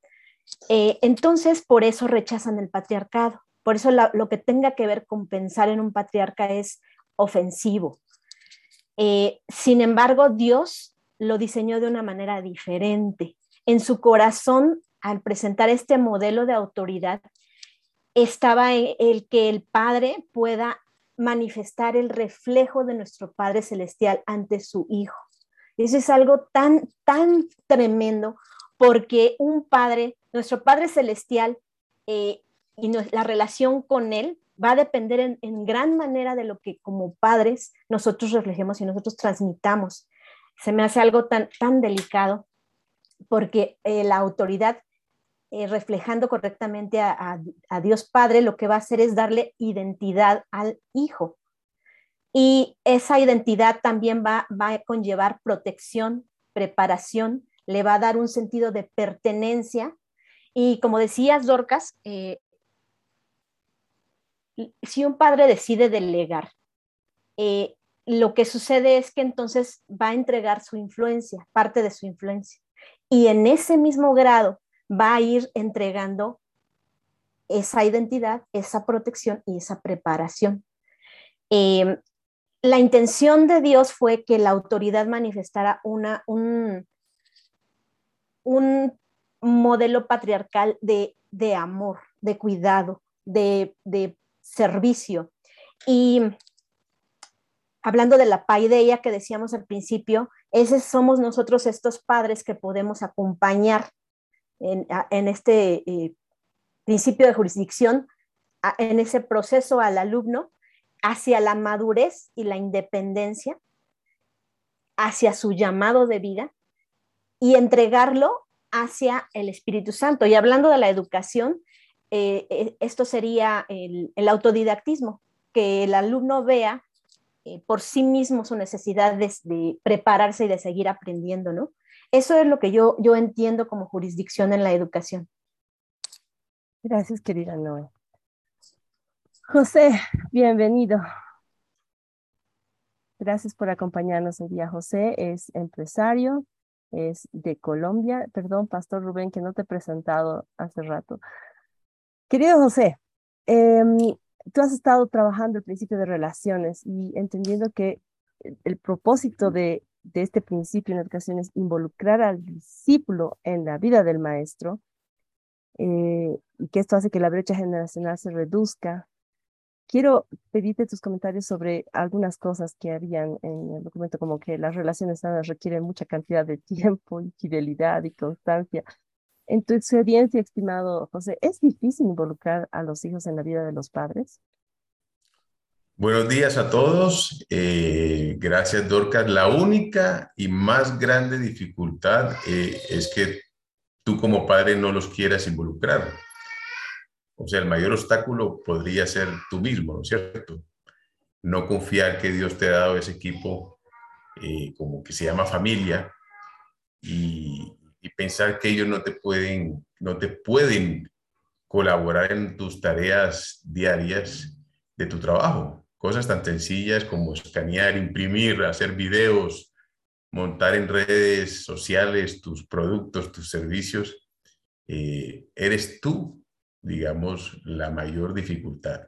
Eh, entonces, por eso rechazan el patriarcado. Por eso lo que tenga que ver con pensar en un patriarca es ofensivo. sin embargo, Dios lo diseñó de una manera diferente. En su corazón, al presentar este modelo de autoridad, estaba en el que el Padre pueda manifestar el reflejo de nuestro Padre Celestial ante su Hijo. Eso es algo tan, tan tremendo porque un Padre, nuestro Padre Celestial eh, y la relación con Él va a depender en, gran manera de lo que como padres nosotros reflejemos y nosotros transmitamos. Se me hace algo tan, tan delicado porque eh, la autoridad eh, reflejando correctamente a, Dios Padre, lo que va a hacer es darle identidad al Hijo. Y esa identidad también va, a conllevar protección, preparación, le va a dar un sentido de pertenencia. Y como decías, Dorcas, eh, si un padre decide delegar, lo que sucede es que entonces va a entregar su influencia, parte de su influencia. Y en ese mismo grado va a ir entregando esa identidad, esa protección y esa preparación. Em, la intención de Dios fue que la autoridad manifestara un, un modelo patriarcal de, amor, de cuidado, de, de, servicio. Y hablando de la paideia que decíamos al principio, ese somos nosotros estos padres que podemos acompañar en, este eh, principio de jurisdicción, en ese proceso al alumno hacia la madurez y la independencia, hacia su llamado de vida y entregarlo hacia el Espíritu Santo. Y hablando de la educación, eh, eh, esto sería el, autodidactismo, que el alumno vea por sí mismo su necesidad de, prepararse y de seguir aprendiendo, ¿no? Eso es lo que yo, yo entiendo como jurisdicción en la educación. Gracias, querida Noé. José, bienvenido. Gracias por acompañarnos hoy día. José es empresario, es de Colombia. Perdón, Pastor Rubén, que no te he presentado hace rato. Querido José, em, tú has estado trabajando el principio de relaciones y entendiendo que el propósito de, de este principio en educación es involucrar al discípulo en la vida del maestro eh, y que esto hace que la brecha generacional se reduzca. Quiero pedirte tus comentarios sobre algunas cosas que habían en el documento, como que las relaciones sanas requieren mucha cantidad de tiempo y fidelidad y constancia. En tu experiencia, estimado José, ¿es difícil involucrar a los hijos en la vida de los padres? Buenos días a todos. Eh, gracias, Dorcas. La única y más grande dificultad eh, es que tú como padre no los quieras involucrar. O sea, el mayor obstáculo podría ser tú mismo, ¿no es cierto? No confiar que Dios te ha dado ese equipo eh, como que se llama familia y, y, pensar que ellos no te pueden, no te pueden colaborar en tus tareas diarias de tu trabajo. Cosas tan sencillas como escanear, imprimir, hacer videos, montar en redes sociales tus productos, tus servicios, eh, eres tú, digamos, la mayor dificultad.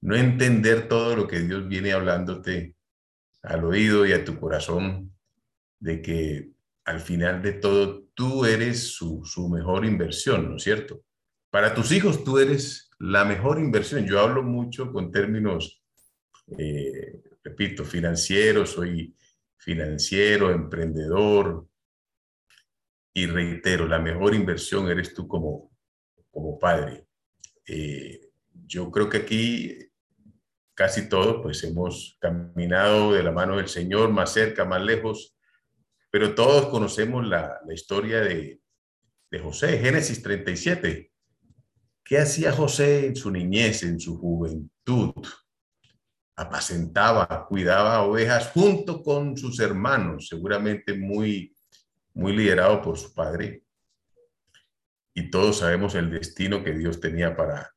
No entender todo lo que Dios viene hablándote al oído y a tu corazón, de que al final de todo tú eres su, mejor inversión, ¿no es cierto? Para tus hijos tú eres la mejor inversión. Yo hablo mucho con términos, eh, repito, financieros, soy financiero, emprendedor. Y reitero, la mejor inversión eres tú como, como padre. Eh, yo creo que aquí casi todos pues hemos caminado de la mano del Señor, más cerca, más lejos, pero todos conocemos la, historia de, de José, Génesis 37. ¿Qué hacía José en su niñez, en su juventud? apacentaba, cuidaba ovejas junto con sus hermanos, seguramente muy, muy liderado por su padre. Y todos sabemos el destino que Dios tenía para,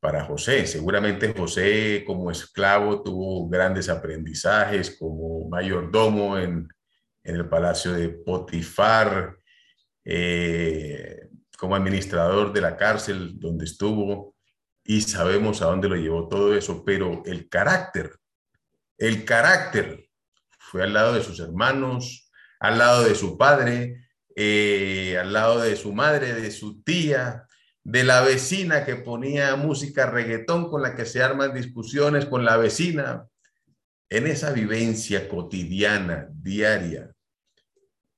para José. Seguramente José como esclavo tuvo grandes aprendizajes como mayordomo en, en el palacio de Potifar, eh, como administrador de la cárcel donde estuvo, y sabemos a dónde lo llevó todo eso, pero el carácter, el carácter fue al lado de sus hermanos, al lado de su padre, eh, al lado de su madre, de su tía, de la vecina que ponía música reggaetón con la que se arman discusiones con la vecina. En esa vivencia cotidiana, diaria,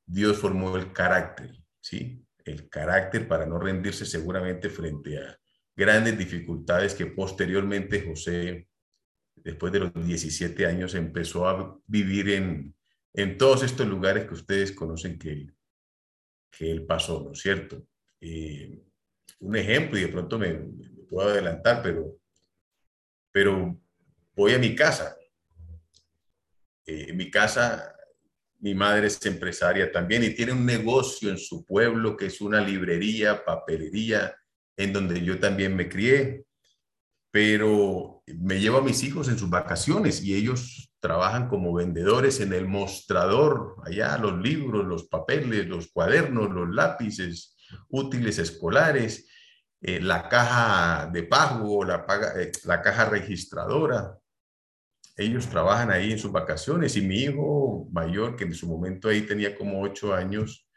Dios formó el carácter, ¿sí? El carácter para no rendirse seguramente frente a, grandes dificultades que posteriormente José, después de los 17 años, empezó a vivir en, en todos estos lugares que ustedes conocen que, que él pasó, ¿no es cierto? Eh, un ejemplo, y de pronto me, puedo adelantar, pero, pero voy a mi casa. Eh, en mi casa, mi madre es empresaria también y tiene un negocio en su pueblo que es una librería, papelería, en donde yo también me crié, pero me llevo a mis hijos en sus vacaciones y ellos trabajan como vendedores en el mostrador, allá los libros, los papeles, los cuadernos, los lápices, útiles escolares, eh, la caja de pago, la, eh, la caja registradora. Ellos trabajan ahí en sus vacaciones y mi hijo mayor, que en su momento ahí tenía como ocho años,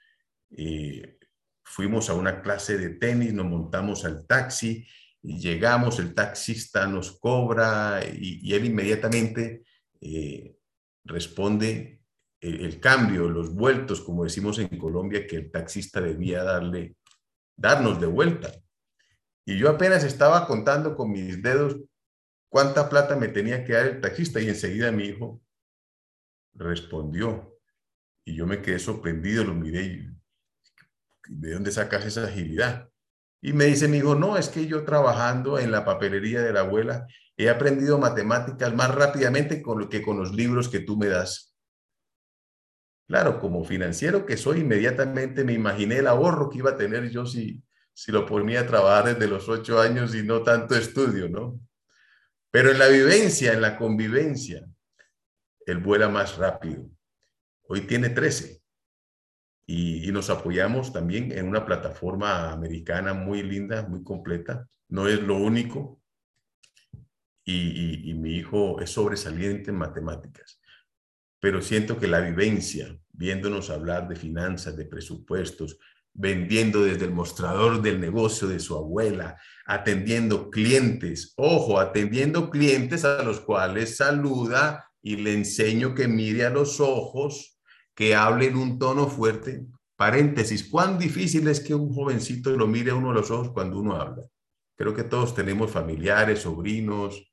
eh, fuimos a una clase de tenis, nos montamos al taxi y llegamos, el taxista nos cobra y, él inmediatamente eh, responde el, cambio, los vueltos, como decimos en Colombia, que el taxista debía darle, darnos de vuelta. Y yo apenas estaba contando con mis dedos cuánta plata me tenía que dar el taxista y enseguida mi hijo respondió. Y yo me quedé sorprendido, lo miré y ¿de dónde sacas esa agilidad? Y me dice mi hijo, no, es que yo trabajando en la papelería de la abuela he aprendido matemáticas más rápidamente con, que con los libros que tú me das. Claro, como financiero que soy, inmediatamente me imaginé el ahorro que iba a tener yo si, si lo ponía a trabajar desde los ocho años y no tanto estudio, ¿no? Pero en la vivencia, en la convivencia, él vuela más rápido. Hoy tiene 13 y, nos apoyamos también en una plataforma americana muy linda, muy completa, no es lo único. Y, y, mi hijo es sobresaliente en matemáticas. Pero siento que la vivencia, viéndonos hablar de finanzas, de presupuestos, vendiendo desde el mostrador del negocio de su abuela, atendiendo clientes, ojo, atendiendo clientes a los cuales saluda y le enseño que mire a los ojos, que hable en un tono fuerte. Paréntesis, ¿cuán difícil es que un jovencito lo mire a uno a los ojos cuando uno habla? Creo que todos tenemos familiares, sobrinos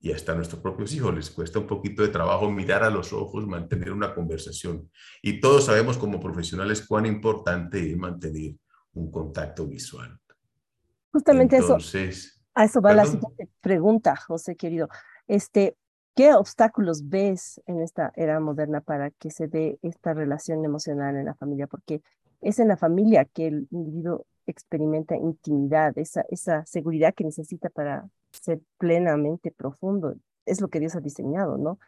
y hasta a nuestros propios hijos les cuesta un poquito de trabajo mirar a los ojos, mantener una conversación. Y todos sabemos como profesionales cuán importante es mantener un contacto visual. Justamente eso. A eso va la siguiente pregunta, José querido. Este, ¿Qué obstáculos ves en esta era moderna para que se dé esta relación emocional en la familia? Porque es en la familia que el individuo experimenta intimidad, esa, esa seguridad que necesita para ser plenamente profundo. Es lo que Dios ha diseñado, ¿no?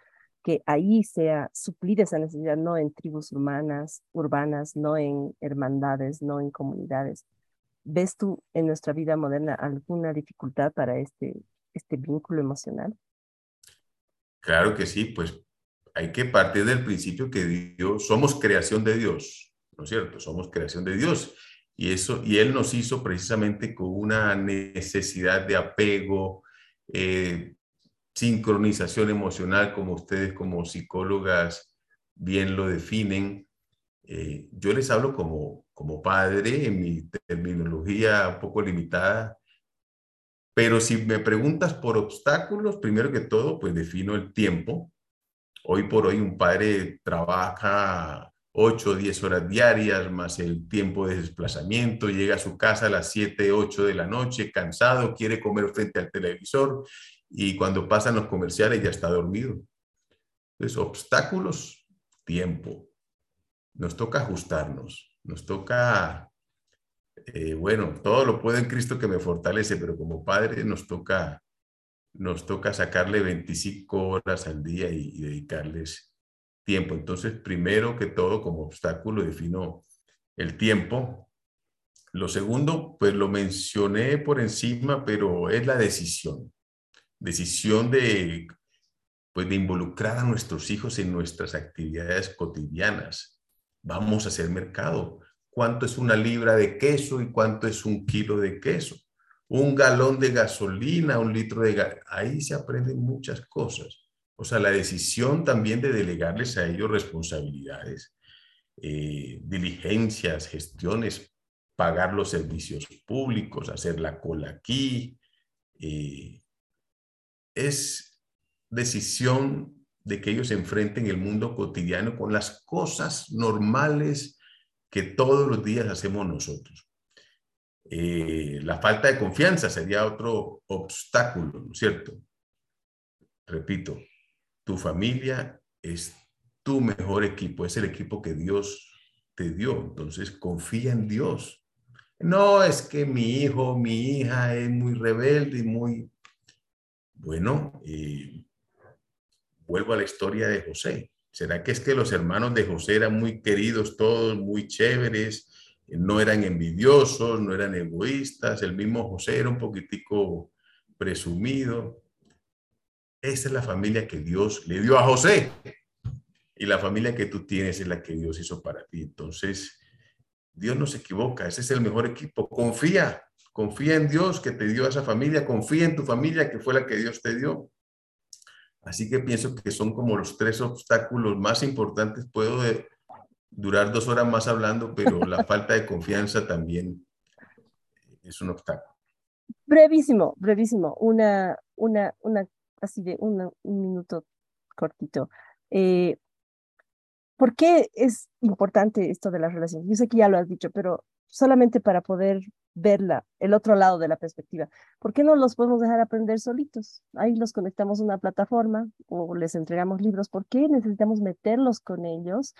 Que ahí sea suplir esa necesidad, no en tribus humanas, urbanas, no en hermandades, no en comunidades. ¿Ves tú en nuestra vida moderna alguna dificultad para este, este vínculo emocional? Claro que sí, pues hay que partir del principio que Dios, somos creación de Dios, ¿no es cierto? Somos creación de Dios. Y eso, y Él nos hizo precisamente con una necesidad de apego, eh, sincronización emocional, como ustedes como psicólogas bien lo definen. Eh, yo les hablo como, como padre, en mi terminología poco limitada, pero si me preguntas por obstáculos, primero que todo, pues defino el tiempo. Hoy por hoy un padre trabaja 8 o 10 horas diarias, más el tiempo de desplazamiento, llega a su casa a las 7, 8 de la noche, cansado, quiere comer frente al televisor y cuando pasan los comerciales ya está dormido. Entonces, obstáculos, tiempo. Nos toca ajustarnos, nos toca eh, bueno, todo lo puedo en Cristo que me fortalece, pero como padre nos toca, nos toca sacarle 25 horas al día y, dedicarles tiempo. Entonces, primero que todo, como obstáculo, defino el tiempo. Lo segundo, pues lo mencioné por encima, pero es la decisión. Decisión de, pues, de involucrar a nuestros hijos en nuestras actividades cotidianas. Vamos a hacer mercado cuánto es una libra de queso y cuánto es un kilo de queso, un galón de gasolina, un litro de. Ahí se aprenden muchas cosas. O sea, la decisión también de delegarles a ellos responsabilidades, eh, diligencias, gestiones, pagar los servicios públicos, hacer la cola aquí. Eh, es decisión de que ellos enfrenten el mundo cotidiano con las cosas normales que todos los días hacemos nosotros. Eh, la falta de confianza sería otro obstáculo, ¿no es cierto? Repito, tu familia es tu mejor equipo, es el equipo que Dios te dio, entonces confía en Dios. No es que mi hijo, mi hija es muy rebelde y muy... Bueno, vuelvo a la historia de José. ¿Será que es que los hermanos de José eran muy queridos todos, muy chéveres, no eran envidiosos, no eran egoístas? El mismo José era un poquitico presumido. Esa es la familia que Dios le dio a José. Y la familia que tú tienes es la que Dios hizo para ti. Entonces, Dios no se equivoca. Ese es el mejor equipo. Confía, confía en Dios que te dio a esa familia. Confía en tu familia que fue la que Dios te dio. Así que pienso que son como los tres obstáculos más importantes. Puedo durar dos horas más hablando, pero la falta de confianza también es un obstáculo. Brevísimo, brevísimo. Una, una, una, así de un minuto cortito. Eh, ¿Por qué es importante esto de las relaciones? Yo sé que ya lo has dicho, pero solamente para poder verla, el otro lado de la perspectiva. ¿Por qué no los podemos dejar aprender solitos? Ahí los conectamos a una plataforma o les entregamos libros. ¿Por qué necesitamos meterlos con ellos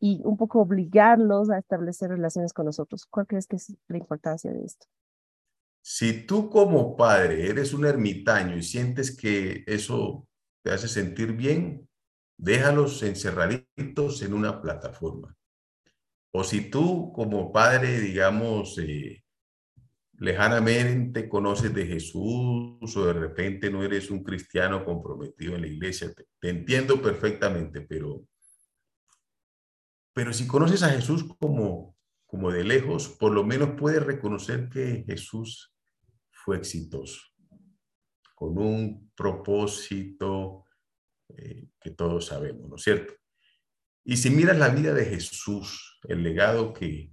y un poco obligarlos a establecer relaciones con nosotros? ¿Cuál crees que es la importancia de esto? Si tú como padre eres un ermitaño y sientes que eso te hace sentir bien, déjalos encerraditos en una plataforma. O si tú como padre, digamos, eh, lejanamente conoces de Jesús o de repente no eres un cristiano comprometido en la iglesia, te, te entiendo perfectamente, pero, pero si conoces a Jesús como, como de lejos, por lo menos puedes reconocer que Jesús fue exitoso, con un propósito eh, que todos sabemos, ¿no es cierto? Y si miras la vida de Jesús, el legado que,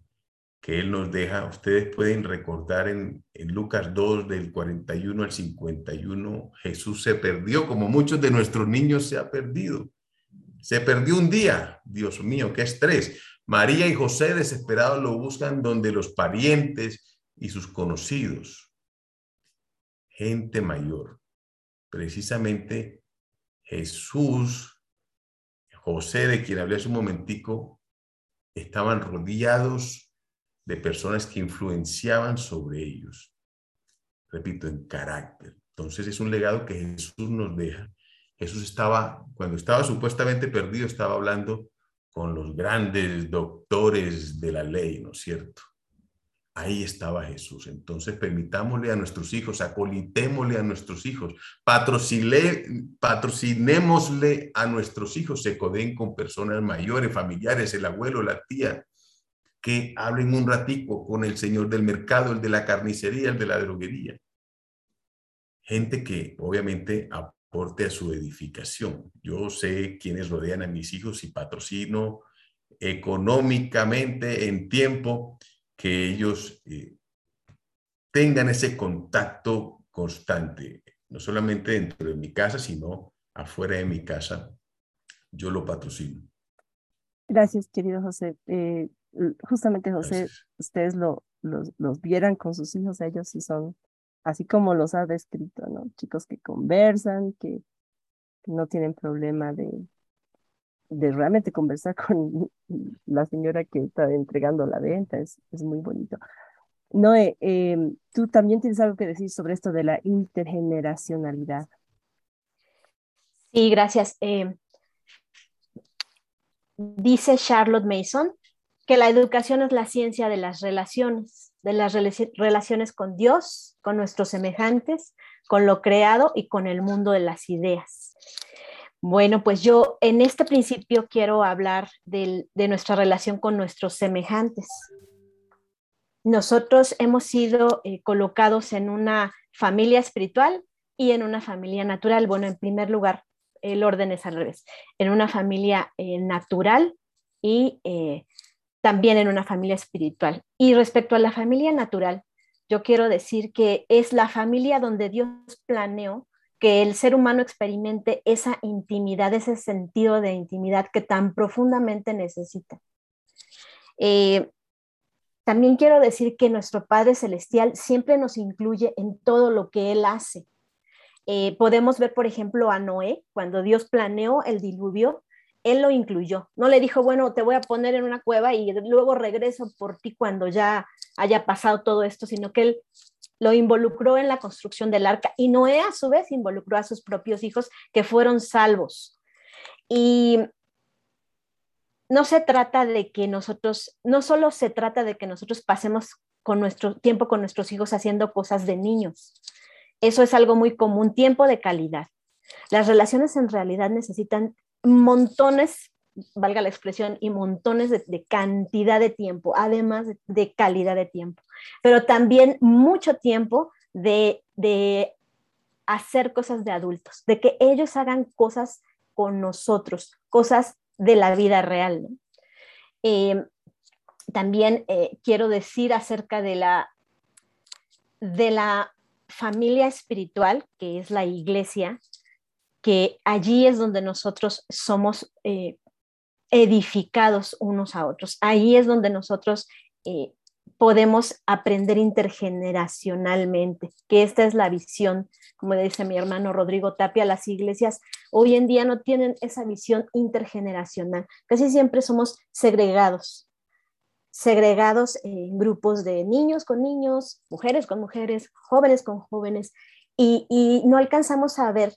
que Él nos deja, ustedes pueden recordar en, en, Lucas 2 del 41 al 51, Jesús se perdió como muchos de nuestros niños se ha perdido. Se perdió un día, Dios mío, qué estrés. María y José desesperados lo buscan donde los parientes y sus conocidos. Gente mayor. Precisamente Jesús José, de quien hablé hace un momentico, estaban rodeados de personas que influenciaban sobre ellos. Repito, en carácter. Entonces es un legado que Jesús nos deja. Jesús estaba, cuando estaba supuestamente perdido, estaba hablando con los grandes doctores de la ley, ¿no es cierto? Ahí estaba Jesús. Entonces permitámosle a nuestros hijos, acolitémosle a nuestros hijos, patrocinémosle a nuestros hijos, se coden con personas mayores, familiares, el abuelo, la tía, que hablen un ratico con el señor del mercado, el de la carnicería, el de la droguería. Gente que obviamente aporte a su edificación. Yo sé quiénes rodean a mis hijos y patrocino económicamente en tiempo que ellos eh, tengan ese contacto constante, no solamente dentro de mi casa, sino afuera de mi casa. Yo lo patrocino. Gracias, querido José. Eh, justamente, José, ustedes lo, los, los vieran con sus hijos, ellos sí son así como los ha descrito, ¿no? Chicos que conversan, que no tienen problema de, de realmente conversar con la señora que está entregando la venta, es, es muy bonito. Noé, eh, tú también tienes algo que decir sobre esto de la intergeneracionalidad. Sí, gracias. Eh, dice Charlotte Mason que la educación es la ciencia de las relaciones, de las relaciones con Dios, con nuestros semejantes, con lo creado y con el mundo de las ideas. Bueno, pues yo en este principio quiero hablar de nuestra relación con nuestros semejantes. Nosotros hemos sido eh, colocados en una familia espiritual y en una familia natural. Bueno, en primer lugar, el orden es al revés. En una familia eh, natural y eh, también en una familia espiritual. Y respecto a la familia natural, yo quiero decir que es la familia donde Dios planeó que el ser humano experimente esa intimidad, ese sentido de intimidad que tan profundamente necesita. Eh, también quiero decir que nuestro Padre Celestial siempre nos incluye en todo lo que Él hace. Eh, podemos ver, por ejemplo, a Noé, cuando Dios planeó el diluvio, Él lo incluyó. No le dijo, bueno, te voy a poner en una cueva y luego regreso por ti cuando ya haya pasado todo esto, sino que Él lo involucró en la construcción del arca y Noé a su vez involucró a sus propios hijos que fueron salvos. Y no se trata de que nosotros, no solo se trata de que nosotros pasemos con nuestro tiempo con nuestros hijos haciendo cosas de niños. Eso es algo muy común, tiempo de calidad. Las relaciones en realidad necesitan montones valga la expresión, y montones de, cantidad de tiempo, además de, calidad de tiempo, pero también mucho tiempo de, hacer cosas de adultos, de que ellos hagan cosas con nosotros, cosas de la vida real. Eh, también eh, quiero decir acerca de la, de la familia espiritual, que es la iglesia, que allí es donde nosotros somos eh, edificados unos a otros. Ahí es donde nosotros podemos aprender intergeneracionalmente, que esta es la visión, como dice mi hermano Rodrigo Tapia, las iglesias hoy en día no tienen esa visión intergeneracional, casi siempre somos segregados, segregados en grupos de niños con niños, mujeres con mujeres, jóvenes con jóvenes, y, y no alcanzamos a ver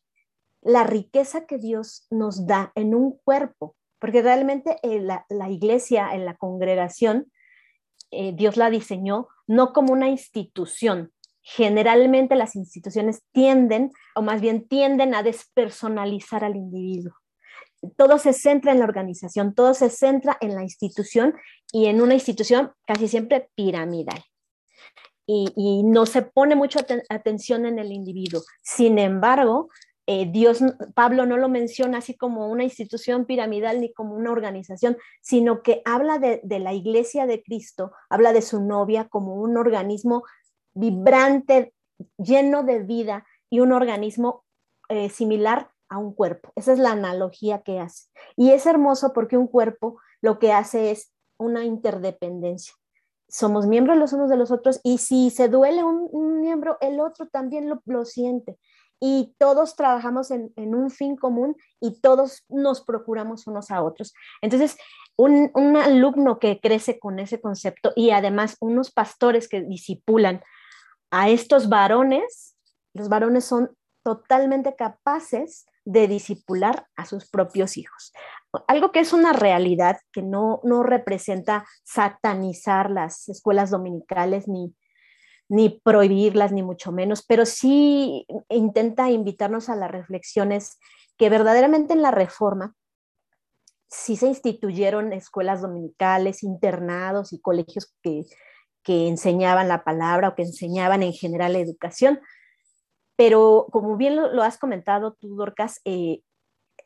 la riqueza que Dios nos da en un cuerpo, porque realmente eh, la, iglesia, en la congregación, eh, Dios la diseñó no como una institución. Generalmente las instituciones tienden, o más bien tienden a despersonalizar al individuo. Todo se centra en la organización, todo se centra en la institución y en una institución casi siempre piramidal. Y, no se pone mucha atención en el individuo. Sin embargo, eh, Dios, Pablo no lo menciona así como una institución piramidal ni como una organización, sino que habla de, la iglesia de Cristo, habla de su novia como un organismo vibrante, lleno de vida y un organismo eh, similar a un cuerpo. Esa es la analogía que hace. Y es hermoso porque un cuerpo lo que hace es una interdependencia. Somos miembros los unos de los otros y si se duele un, miembro, el otro también lo, lo siente y todos trabajamos en, un fin común y todos nos procuramos unos a otros. Entonces, un, alumno que crece con ese concepto y además unos pastores que disipulan a estos varones, los varones son totalmente capaces de disipular a sus propios hijos. Algo que es una realidad que no, no representa satanizar las escuelas dominicales ni, ni prohibirlas, ni mucho menos, pero sí intenta invitarnos a las reflexiones que verdaderamente en la reforma sí se instituyeron escuelas dominicales, internados y colegios que, enseñaban la palabra o que enseñaban en general la educación. Pero como bien lo, has comentado tú, Dorcas, eh,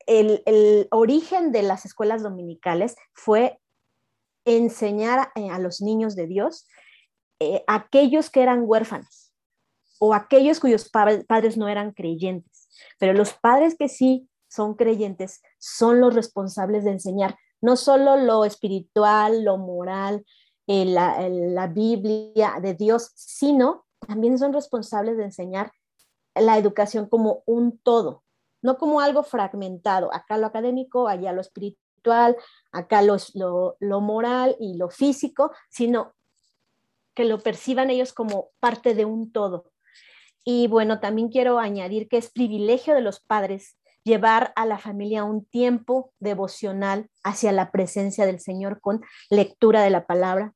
el, el, origen de las escuelas dominicales fue enseñar a los niños de Dios eh, aquellos que eran huérfanos o aquellos cuyos padres no eran creyentes. Pero los padres que sí son creyentes son los responsables de enseñar no solo lo espiritual, lo moral, eh, la, la Biblia de Dios, sino también son responsables de enseñar la educación como un todo, no como algo fragmentado, acá lo académico, allá lo espiritual, acá lo, lo, lo moral y lo físico, sino que lo perciban ellos como parte de un todo. Y bueno, también quiero añadir que es privilegio de los padres llevar a la familia un tiempo devocional hacia la presencia del Señor con lectura de la palabra,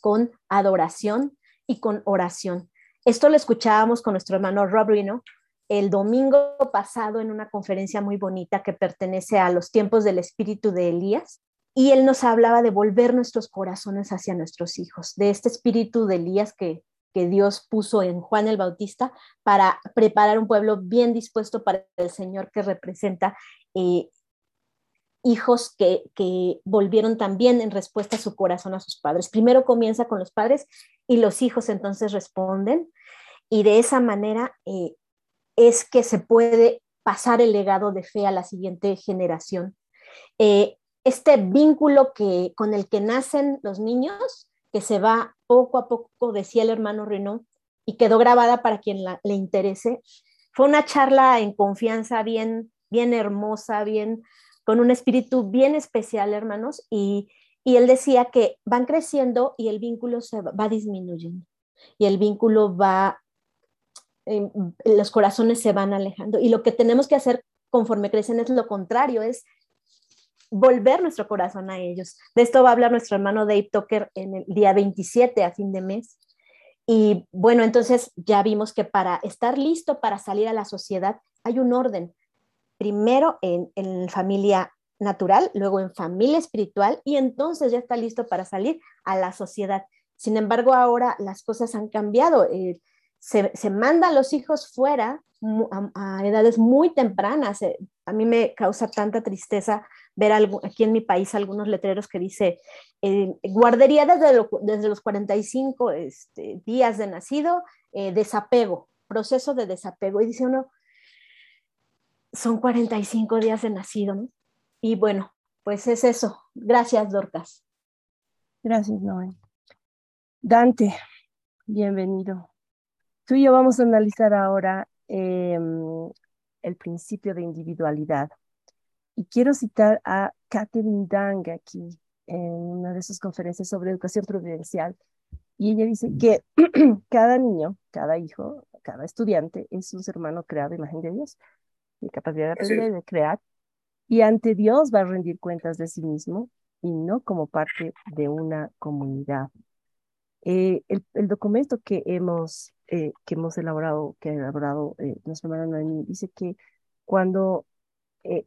con adoración y con oración. Esto lo escuchábamos con nuestro hermano Rob Rino el domingo pasado en una conferencia muy bonita que pertenece a los tiempos del espíritu de Elías y él nos hablaba de volver nuestros corazones hacia nuestros hijos, de este espíritu de Elías que, Dios puso en Juan el Bautista para preparar un pueblo bien dispuesto para el Señor que representa eh, hijos que, que, volvieron también en respuesta a su corazón a sus padres. Primero comienza con los padres y los hijos entonces responden y de esa manera eh, es que se puede pasar el legado de fe a la siguiente generación. Eh, este vínculo que, con el que nacen los niños, que se va poco a poco, decía el hermano Renaud, y quedó grabada para quien le interese. Fue una charla en confianza bien, bien hermosa, bien, con un espíritu bien especial, hermanos, y, y él decía que van creciendo y el vínculo se va, disminuyendo, y el vínculo va, em, los corazones se van alejando, y lo que tenemos que hacer conforme crecen es lo contrario, es volver nuestro corazón a ellos. De esto va a hablar nuestro hermano Dave Tucker en el día 27 a fin de mes. Y bueno, entonces ya vimos que para estar listo para salir a la sociedad hay un orden. Primero en, en familia natural, luego en familia espiritual y entonces ya está listo para salir a la sociedad. Sin embargo, ahora las cosas han cambiado. Eh, se, se manda a los hijos fuera a, edades muy tempranas. Eh, a mí me causa tanta tristeza ver algo, aquí en mi país algunos letreros que dice eh, guardería desde, desde, los 45 este, días de nacido, eh, desapego, proceso de desapego. Y dice uno, son 45 días de nacido, ¿no? Y bueno, pues es eso. Gracias, Dorcas. Gracias, Noé. Dante, bienvenido. Tú y yo vamos a analizar ahora Em, el principio de individualidad. Y quiero citar a Catherine Dang aquí en una de sus conferencias sobre educación providencial. Y ella dice que cada niño, cada hijo, cada estudiante es un ser humano creado imagen de Dios, de capacidad de aprender, de crear, y ante Dios va a rendir cuentas de sí mismo y no como parte de una comunidad. Eh, el, el, documento que hemos, eh, que hemos elaborado, que ha elaborado eh, nuestra hermana Noemí, dice que cuando eh,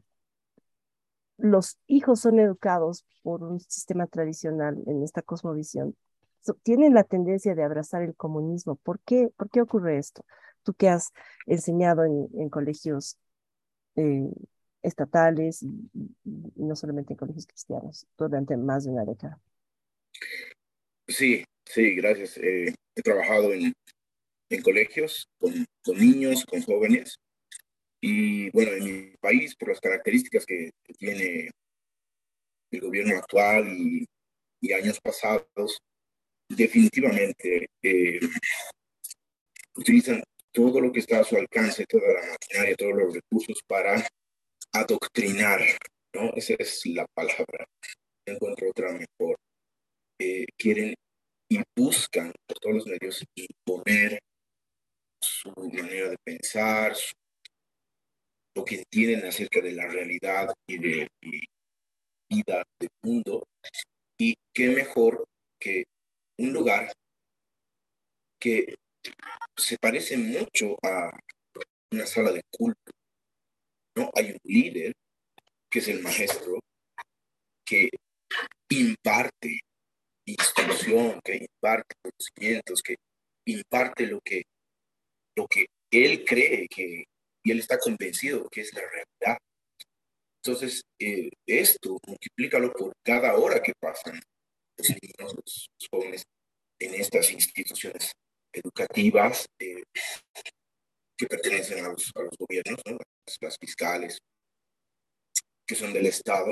los hijos son educados por un sistema tradicional en esta cosmovisión, tienen la tendencia de abrazar el comunismo. ¿Por qué, ¿Por qué ocurre esto? Tú que has enseñado en, colegios estatales y, y, no solamente en colegios cristianos durante más de una década. Sí, sí, gracias. He trabajado en, en colegios con, con, niños, con jóvenes. Y bueno, en mi país, por las características que, tiene el gobierno actual y, y años pasados, definitivamente eh, utilizan todo lo que está a su alcance, toda la maquinaria, todos los recursos para adoctrinar, ¿no? Esa es la palabra. No encuentro otra mejor. Eh, quieren y buscan por todos los medios imponer su manera de pensar, lo que entienden acerca de la realidad y de y vida del mundo. Y qué mejor que un lugar que se parece mucho a una sala de culto. ¿no? Hay un líder, que es el maestro, que imparte instrucción, que imparte conocimientos, que imparte lo que, lo que él cree que, y él está convencido que es la realidad. Entonces, eh, esto multiplícalo por cada hora que pasan los niños, los jóvenes en estas instituciones educativas eh, que pertenecen a los, a los gobiernos, ¿no? las, las, fiscales, que son del Estado,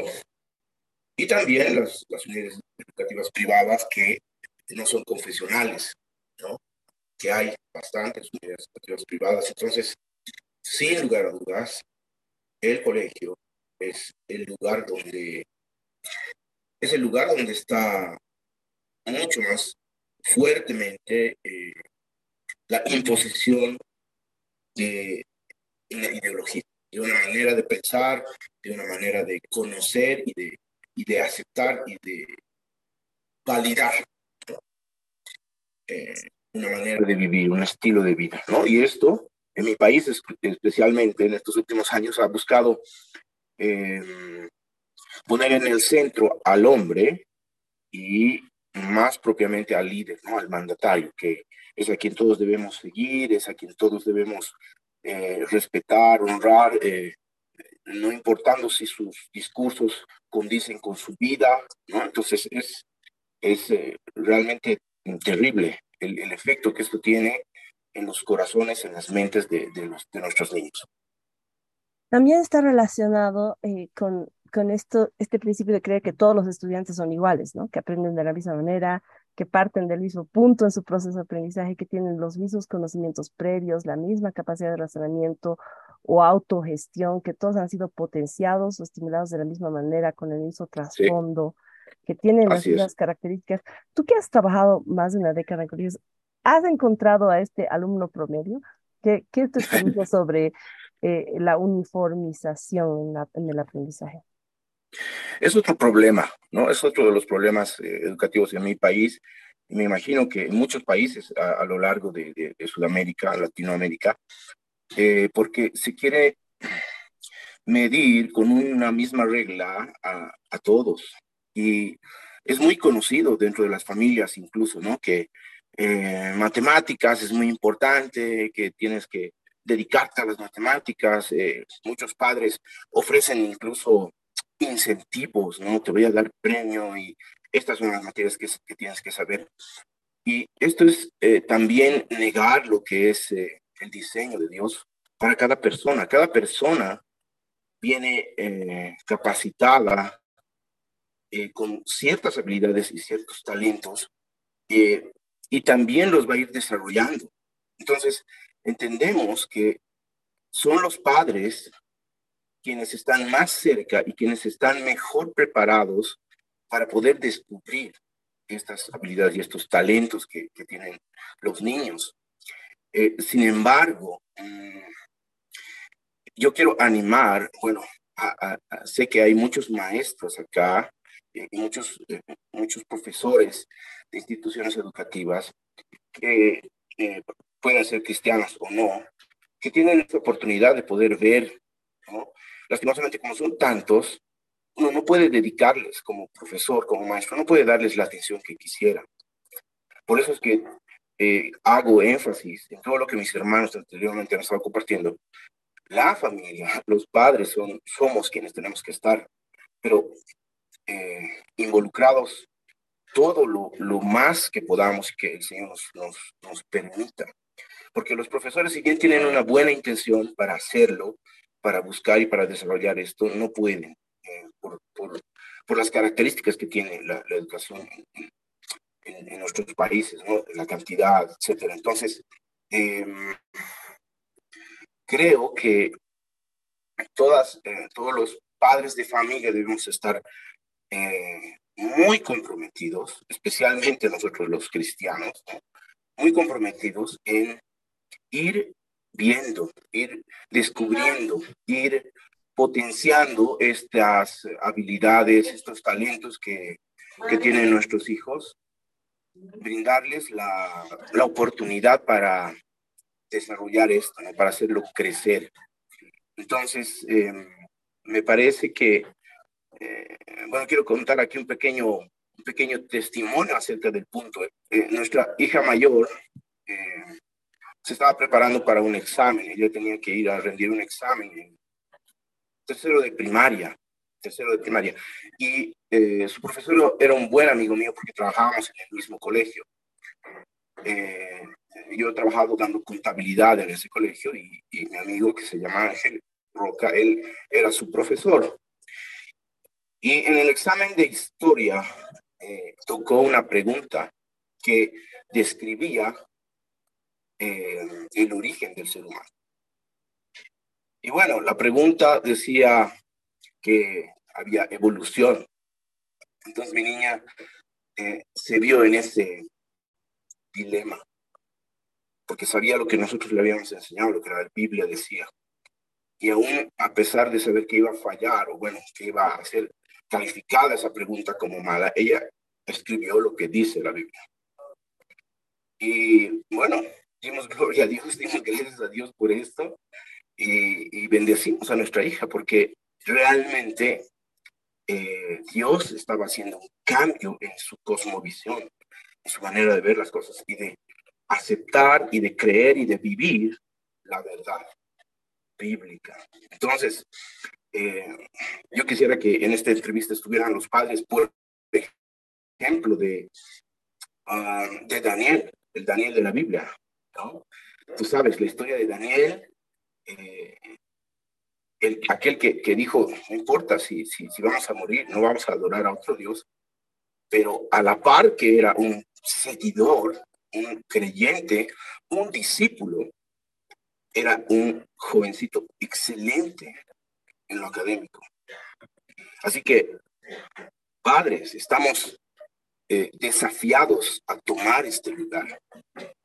y también las, las unidades educativas privadas que no son confesionales, ¿no? Que hay bastantes educativas privadas. Entonces, sin lugar a dudas, el colegio es el lugar donde es el lugar donde está mucho más fuertemente eh, la imposición de una ideología, de una manera de pensar, de una manera de conocer y de, y de aceptar y de validar eh, una manera de vivir, un estilo de vida. ¿no? Y esto, en mi país especialmente en estos últimos años, ha buscado eh, poner en el centro al hombre y más propiamente al líder, ¿no? al mandatario, que es a quien todos debemos seguir, es a quien todos debemos eh, respetar, honrar, eh, no importando si sus discursos condicen con su vida, ¿no? Entonces es, es eh, realmente terrible el, el, efecto que esto tiene en los corazones, en las mentes de, de, los, de nuestros niños. También está relacionado eh, con, con esto, este principio de creer que todos los estudiantes son iguales, ¿no? Que aprenden de la misma manera, que parten del mismo punto en su proceso de aprendizaje, que tienen los mismos conocimientos previos, la misma capacidad de razonamiento o autogestión, que todos han sido potenciados o estimulados de la misma manera, con el mismo trasfondo, sí. Que tienen las mismas características. Tú que has trabajado más de una década en colegios, ¿has encontrado a este alumno promedio? ¿Qué, qué tu experiencia sobre eh, la uniformización en, la, en el aprendizaje? Es otro problema, ¿no? Es otro de los problemas eh, educativos en mi país. Me imagino que en muchos países a, a lo largo de, de, de, Sudamérica, Latinoamérica, eh, porque se quiere medir con una misma regla a, a, todos. Y es muy conocido dentro de las familias incluso, ¿no? Que eh, matemáticas es muy importante, que tienes que dedicarte a las matemáticas. Eh, muchos padres ofrecen incluso incentivos, ¿no? Te voy a dar premio y estas son las materias que, que tienes que saber. Y esto es eh, también negar lo que es eh, el diseño de Dios para cada persona. Cada persona viene eh, con ciertas habilidades y ciertos talentos y también los va a ir desarrollando. Entonces, entendemos que son los padres quienes están más cerca y quienes están mejor preparados para poder descubrir estas habilidades y estos talentos que, que tienen los niños. Eh, sin embargo, mmm, yo quiero animar, bueno, a, a, a, sé que hay muchos maestros acá y muchos, muchos profesores de instituciones educativas que pueden ser cristianas o no, que tienen esta oportunidad de poder ver, ¿no? lastimosamente como son tantos, uno no puede dedicarles como profesor, como maestro, no puede darles la atención que quisiera. Por eso es que eh, hago énfasis en todo lo que mis hermanos anteriormente han estado compartiendo. La familia, los padres son, somos quienes tenemos que estar, pero eh, involucrados todo lo, más que podamos que el Señor nos, permita. Porque los profesores, si bien tienen una buena intención para hacerlo, para buscar y para desarrollar esto, no pueden, eh, por, las características que tiene la, la educación en, nuestros países, la cantidad, etcétera. Entonces, eh, creo que todas, eh, todos los padres de familia debemos estar eh, muy comprometidos, especialmente nosotros los cristianos, muy comprometidos en ir viendo, ir descubriendo, ir potenciando estas habilidades, estos talentos que, que tienen nuestros hijos, brindarles la, la oportunidad para desarrollar esto, para hacerlo crecer. Entonces, em, me parece que, eh, bueno, quiero contar aquí un pequeño, un pequeño testimonio acerca del punto. Eh, nuestra hija mayor eh, se estaba preparando para un examen, ella tenía que ir a rendir un examen en tercero de primaria, tercero de primaria. Y eh, su profesor era un buen amigo mío porque trabajábamos en el mismo colegio. Eh, yo he trabajado dando contabilidad en ese colegio y, y, mi amigo que se llama Ángel Roca, él era su profesor. Y en el examen de historia eh, tocó una pregunta que describía eh, el origen del ser humano. Y bueno, la pregunta decía que había evolución. Entonces mi niña eh, se vio en ese dilema, porque sabía lo que nosotros le habíamos enseñado, lo que la Biblia decía. Y aún a pesar de saber que iba a fallar, o bueno, que iba a ser calificada esa pregunta como mala, ella escribió lo que dice la Biblia. Y bueno, dimos gloria a Dios, dimos gracias a Dios por esto y, y bendecimos a nuestra hija porque realmente eh, Dios estaba haciendo un cambio en su cosmovisión, en su manera de ver las cosas y de aceptar y de creer y de vivir la verdad bíblica. Entonces, eh, yo quisiera que en esta entrevista estuvieran los padres, por ejemplo, de, uh, de Daniel, el Daniel de la Biblia. ¿no? Tú sabes, la historia de Daniel, eh, el, aquel que, que, dijo, no importa si, si, si vamos a morir, no vamos a adorar a otro Dios, pero a la par que era un seguidor, un creyente, un discípulo, era un jovencito excelente en lo académico. Así que, padres, estamos eh, desafiados a tomar este lugar,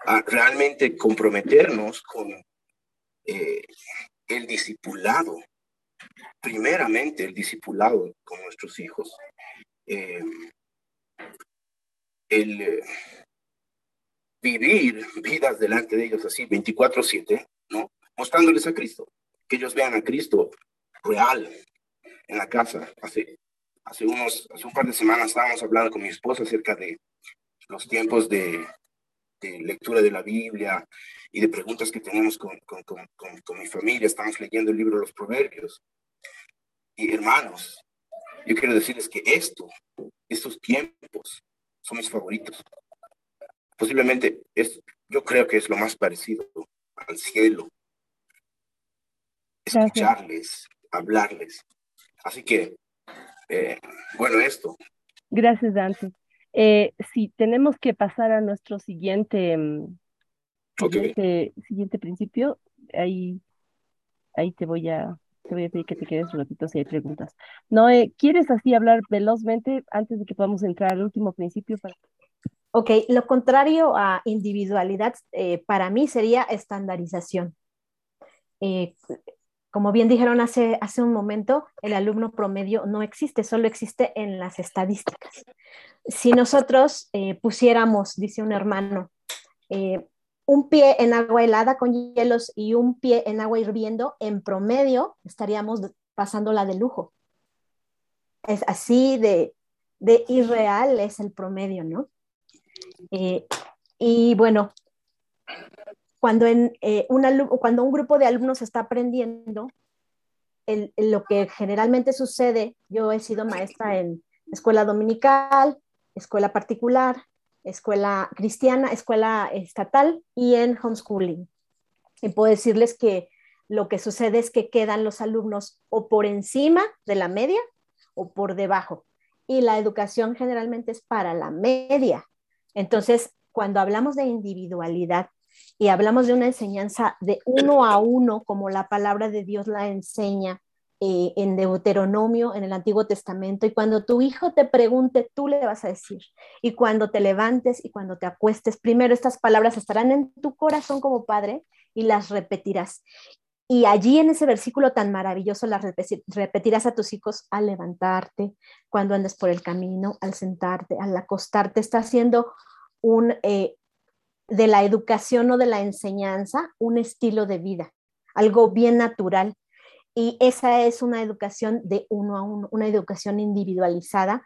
a realmente comprometernos con eh, el discipulado, primeramente el discipulado con nuestros hijos, eh, el vivir vidas delante de ellos así, 24/7, ¿no? Mostrándoles a Cristo, que ellos vean a Cristo real en la casa. Hace hace, unos, hace un par de semanas estábamos hablando con mi esposa acerca de los tiempos de, de lectura de la Biblia y de preguntas que tenemos con, con, con, con, mi familia. Estamos leyendo el libro de los Proverbios. Y hermanos, yo quiero decirles que esto, estos tiempos, son mis favoritos. Posiblemente es, yo creo que es lo más parecido al cielo. Escucharles, hablarles. Así que eh, bueno, esto. Gracias, Dante. Eh, sí, tenemos que pasar a nuestro siguiente, mm, siguiente, siguiente, principio. Ahí, ahí te voy a, te voy a pedir que te quedes un ratito si hay preguntas. No, ¿quieres así hablar velozmente antes de que podamos entrar al último principio? Para... Ok, lo contrario a individualidad eh, para mí sería estandarización como bien dijeron hace, hace un momento, el alumno promedio no existe, solo existe en las estadísticas. Si nosotros eh, pusiéramos, dice un hermano, eh, un pie en agua helada con hielos y un pie en agua hirviendo, en promedio estaríamos pasándola de lujo. Es así de, de irreal es el promedio, ¿no? Eh, y bueno, eh, cuando un grupo de alumnos está aprendiendo, lo que generalmente sucede, yo he sido maestra en escuela dominical, escuela particular, escuela cristiana, escuela estatal y en homeschooling. Y puedo decirles que lo que sucede es que quedan los alumnos o por encima de la media o por debajo. Y la educación generalmente es para la media. Entonces, cuando hablamos de individualidad, y hablamos de una enseñanza de uno a uno, como la palabra de Dios la enseña eh, en Deuteronomio, en el Antiguo Testamento, y cuando tu hijo te pregunte, tú le vas a decir, y cuando te levantes y cuando te acuestes, primero estas palabras estarán en tu corazón como padre y las repetirás. Y allí en ese versículo tan maravilloso las repetirás a tus hijos al levantarte, cuando andes por el camino, al sentarte, al acostarte. Está haciendo un, eh, de la educación o de la enseñanza un estilo de vida, algo bien natural. Y esa es una educación de uno a uno, una educación individualizada.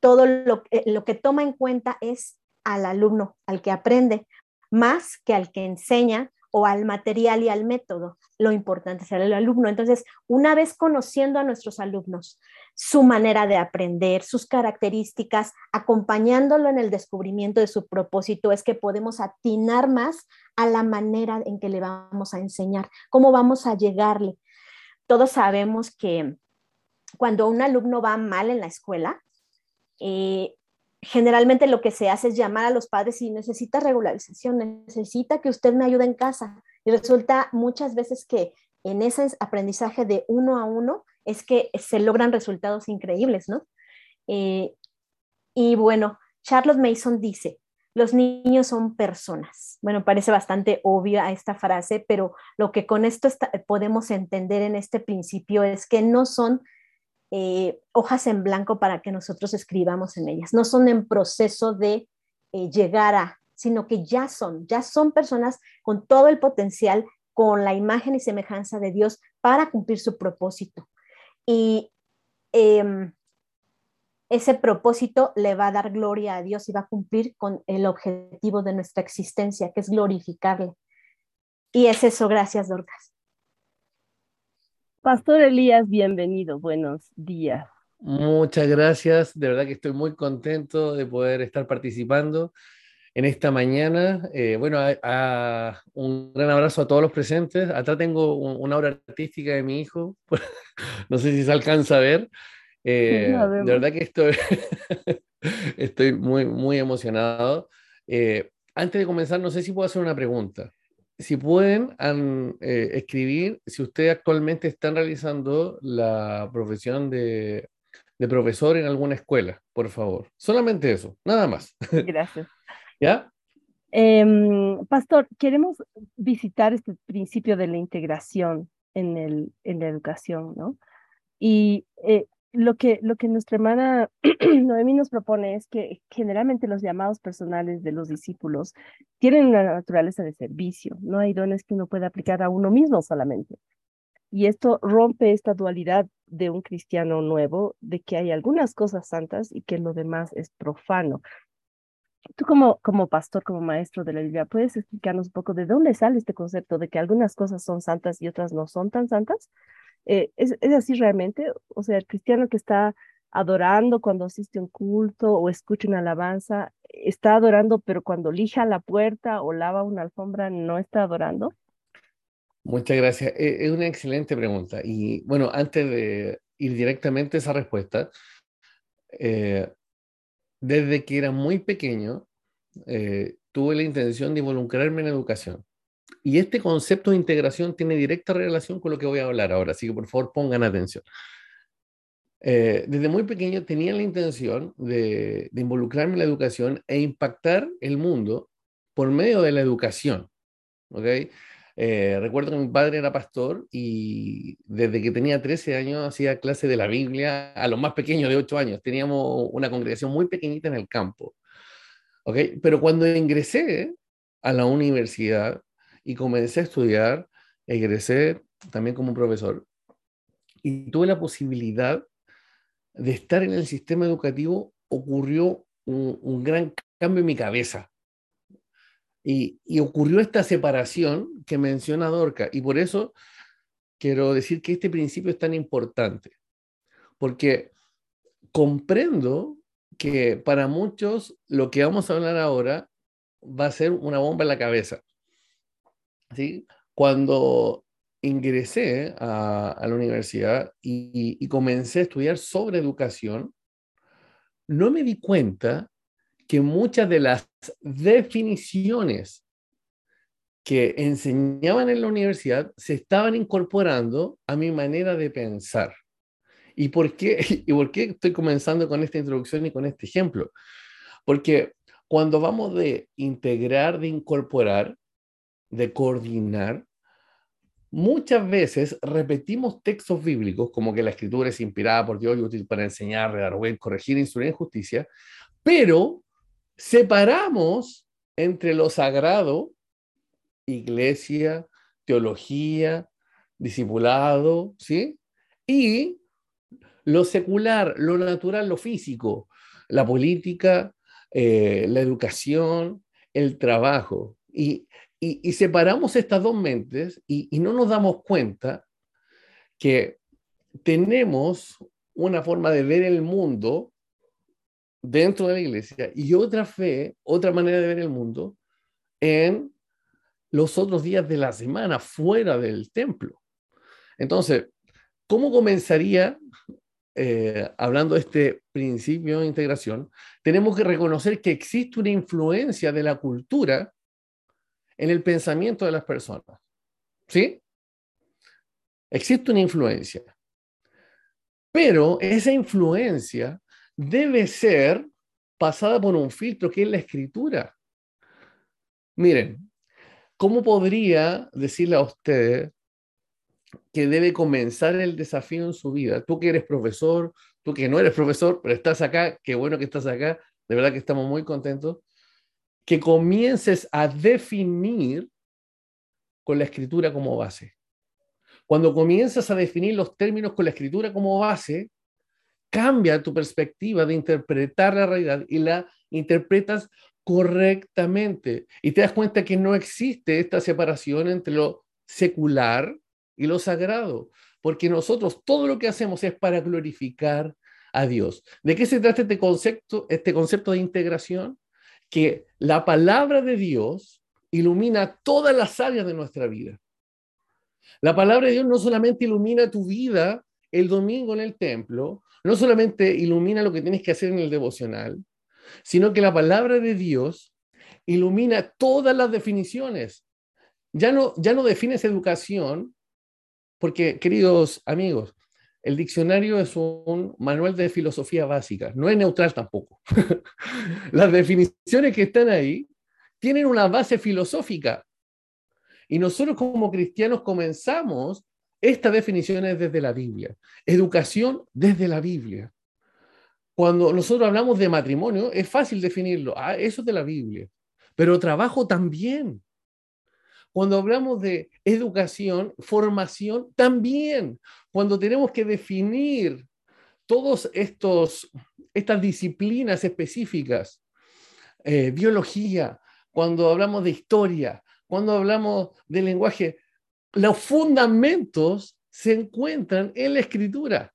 Todo lo, lo que toma en cuenta es al alumno, al que aprende, más que al que enseña o al material y al método. Lo importante es el alumno. Entonces, una vez conociendo a nuestros alumnos, su manera de aprender, sus características, acompañándolo en el descubrimiento de su propósito, es que podemos atinar más a la manera en que le vamos a enseñar, cómo vamos a llegarle. Todos sabemos que cuando un alumno va mal en la escuela, eh, generalmente lo que se hace es llamar a los padres y necesita regularización, necesita que usted me ayude en casa. Y resulta muchas veces que en ese aprendizaje de uno a uno, es que se logran resultados increíbles, ¿no? Eh, y bueno, Charles Mason dice, los niños son personas. Bueno, parece bastante obvia esta frase, pero lo que con esto podemos entender en este principio es que no son eh, hojas en blanco para que nosotros escribamos en ellas, no son en proceso de eh, llegar a, sino que ya son, ya son personas con todo el potencial, con la imagen y semejanza de Dios para cumplir su propósito y em, ese propósito le va a dar gloria a Dios y va a cumplir con el objetivo de nuestra existencia, que es glorificarle. Y es eso, gracias, Dorcas. Pastor Elías, bienvenido, buenos días. Muchas gracias, de verdad que estoy muy contento de poder estar participando en esta mañana. Eh, bueno, un gran abrazo a todos los presentes. Acá tengo una obra artística de mi hijo, no sé si se alcanza a ver. Eh, de verdad que estoy, estoy muy, muy emocionado. Eh, antes de comenzar, no sé si puedo hacer una pregunta. Si pueden escribir si ustedes actualmente están realizando la profesión de, de profesor en alguna escuela, por favor. Solamente eso, nada más. Gracias. ¿Ya? Em, pastor, queremos visitar este principio de la integración en, el, en la educación, ¿no? Y eh, lo, que, lo que nuestra hermana Noemí nos propone es que generalmente los llamados personales de los discípulos tienen una naturaleza de servicio, no hay dones que uno pueda aplicar a uno mismo solamente. Y esto rompe esta dualidad de un cristiano nuevo, de que hay algunas cosas santas y que lo demás es profano. Tú como, como pastor, como maestro de la Biblia, ¿puedes explicarnos un poco de dónde sale este concepto de que algunas cosas son santas y otras no son tan santas? Eh, ¿es, ¿Es así realmente? O sea, el cristiano que está adorando cuando asiste a un culto o escucha una alabanza, está adorando, pero cuando lija la puerta o lava una alfombra, ¿no está adorando? Muchas gracias. E, es una excelente pregunta. Y bueno, antes de ir directamente a esa respuesta, eh, desde que era muy pequeño, eh, tuve la intención de involucrarme en educación. Y este concepto de integración tiene directa relación con lo que voy a hablar ahora, así que por favor pongan atención. Eh, desde muy pequeño tenía la intención de, involucrarme en la educación e impactar el mundo por medio de la educación. ¿okay? Eh, recuerdo que mi padre era pastor y desde que tenía 13 años hacía clase de la Biblia a los más pequeños de 8 años. Teníamos una congregación muy pequeñita en el campo. ¿okay? Pero cuando ingresé a la universidad y comencé a estudiar, egresé también como profesor y tuve la posibilidad de estar en el sistema educativo, ocurrió un, un gran cambio en mi cabeza. Y, ocurrió esta separación que menciona Dorca. Y por eso quiero decir que este principio es tan importante. Porque comprendo que para muchos lo que vamos a hablar ahora va a ser una bomba en la cabeza. ¿Sí? Cuando ingresé a, la universidad y, y, comencé a estudiar sobre educación, no me di cuenta que muchas de las definiciones que enseñaban en la universidad se estaban incorporando a mi manera de pensar. ¿Y por qué, y por qué estoy comenzando con esta introducción y con este ejemplo? Porque cuando vamos de integrar, de incorporar, de coordinar, muchas veces repetimos textos bíblicos como que la escritura es inspirada por Dios y útil para enseñar, redarguir, corregir, instruir en justicia, pero separamos entre lo sagrado, iglesia, teología, discipulado, ¿sí? Y lo secular, lo natural, lo físico, la política, eh, la educación, el trabajo. Y, separamos estas dos mentes y, y no nos damos cuenta que tenemos una forma de ver el mundo dentro de la iglesia y otra fe, otra manera de ver el mundo en los otros días de la semana fuera del templo. Entonces, ¿cómo comenzaría eh, hablando de este principio de integración? Tenemos que reconocer que existe una influencia de la cultura en el pensamiento de las personas. ¿Sí? Existe una influencia. Pero esa influencia debe ser pasada por un filtro que es la escritura. Miren, ¿cómo podría decirle a usted que debe comenzar el desafío en su vida? Tú que eres profesor, tú que no eres profesor, pero estás acá, qué bueno que estás acá, de verdad que estamos muy contentos, que comiences a definir con la escritura como base. Cuando comienzas a definir los términos con la escritura como base, cambia tu perspectiva de interpretar la realidad y la interpretas correctamente. Y te das cuenta que no existe esta separación entre lo secular y lo sagrado, porque nosotros todo lo que hacemos es para glorificar a Dios. ¿De qué se trata este concepto, este concepto de integración? Que la palabra de Dios ilumina todas las áreas de nuestra vida. La palabra de Dios no solamente ilumina tu vida el domingo en el templo, no solamente ilumina lo que tienes que hacer en el devocional, sino que la palabra de Dios ilumina todas las definiciones. Ya no, ya no defines educación, porque, queridos amigos, el diccionario es un manual de filosofía básica, no es neutral tampoco. las definiciones que están ahí tienen una base filosófica. Y nosotros como cristianos comenzamos esta definición es desde la Biblia. Educación desde la Biblia. Cuando nosotros hablamos de matrimonio, es fácil definirlo. Ah, eso es de la Biblia. Pero trabajo también. Cuando hablamos de educación, formación, también. Cuando tenemos que definir todas estas disciplinas específicas, eh, biología, cuando hablamos de historia, cuando hablamos de lenguaje, los fundamentos se encuentran en la escritura.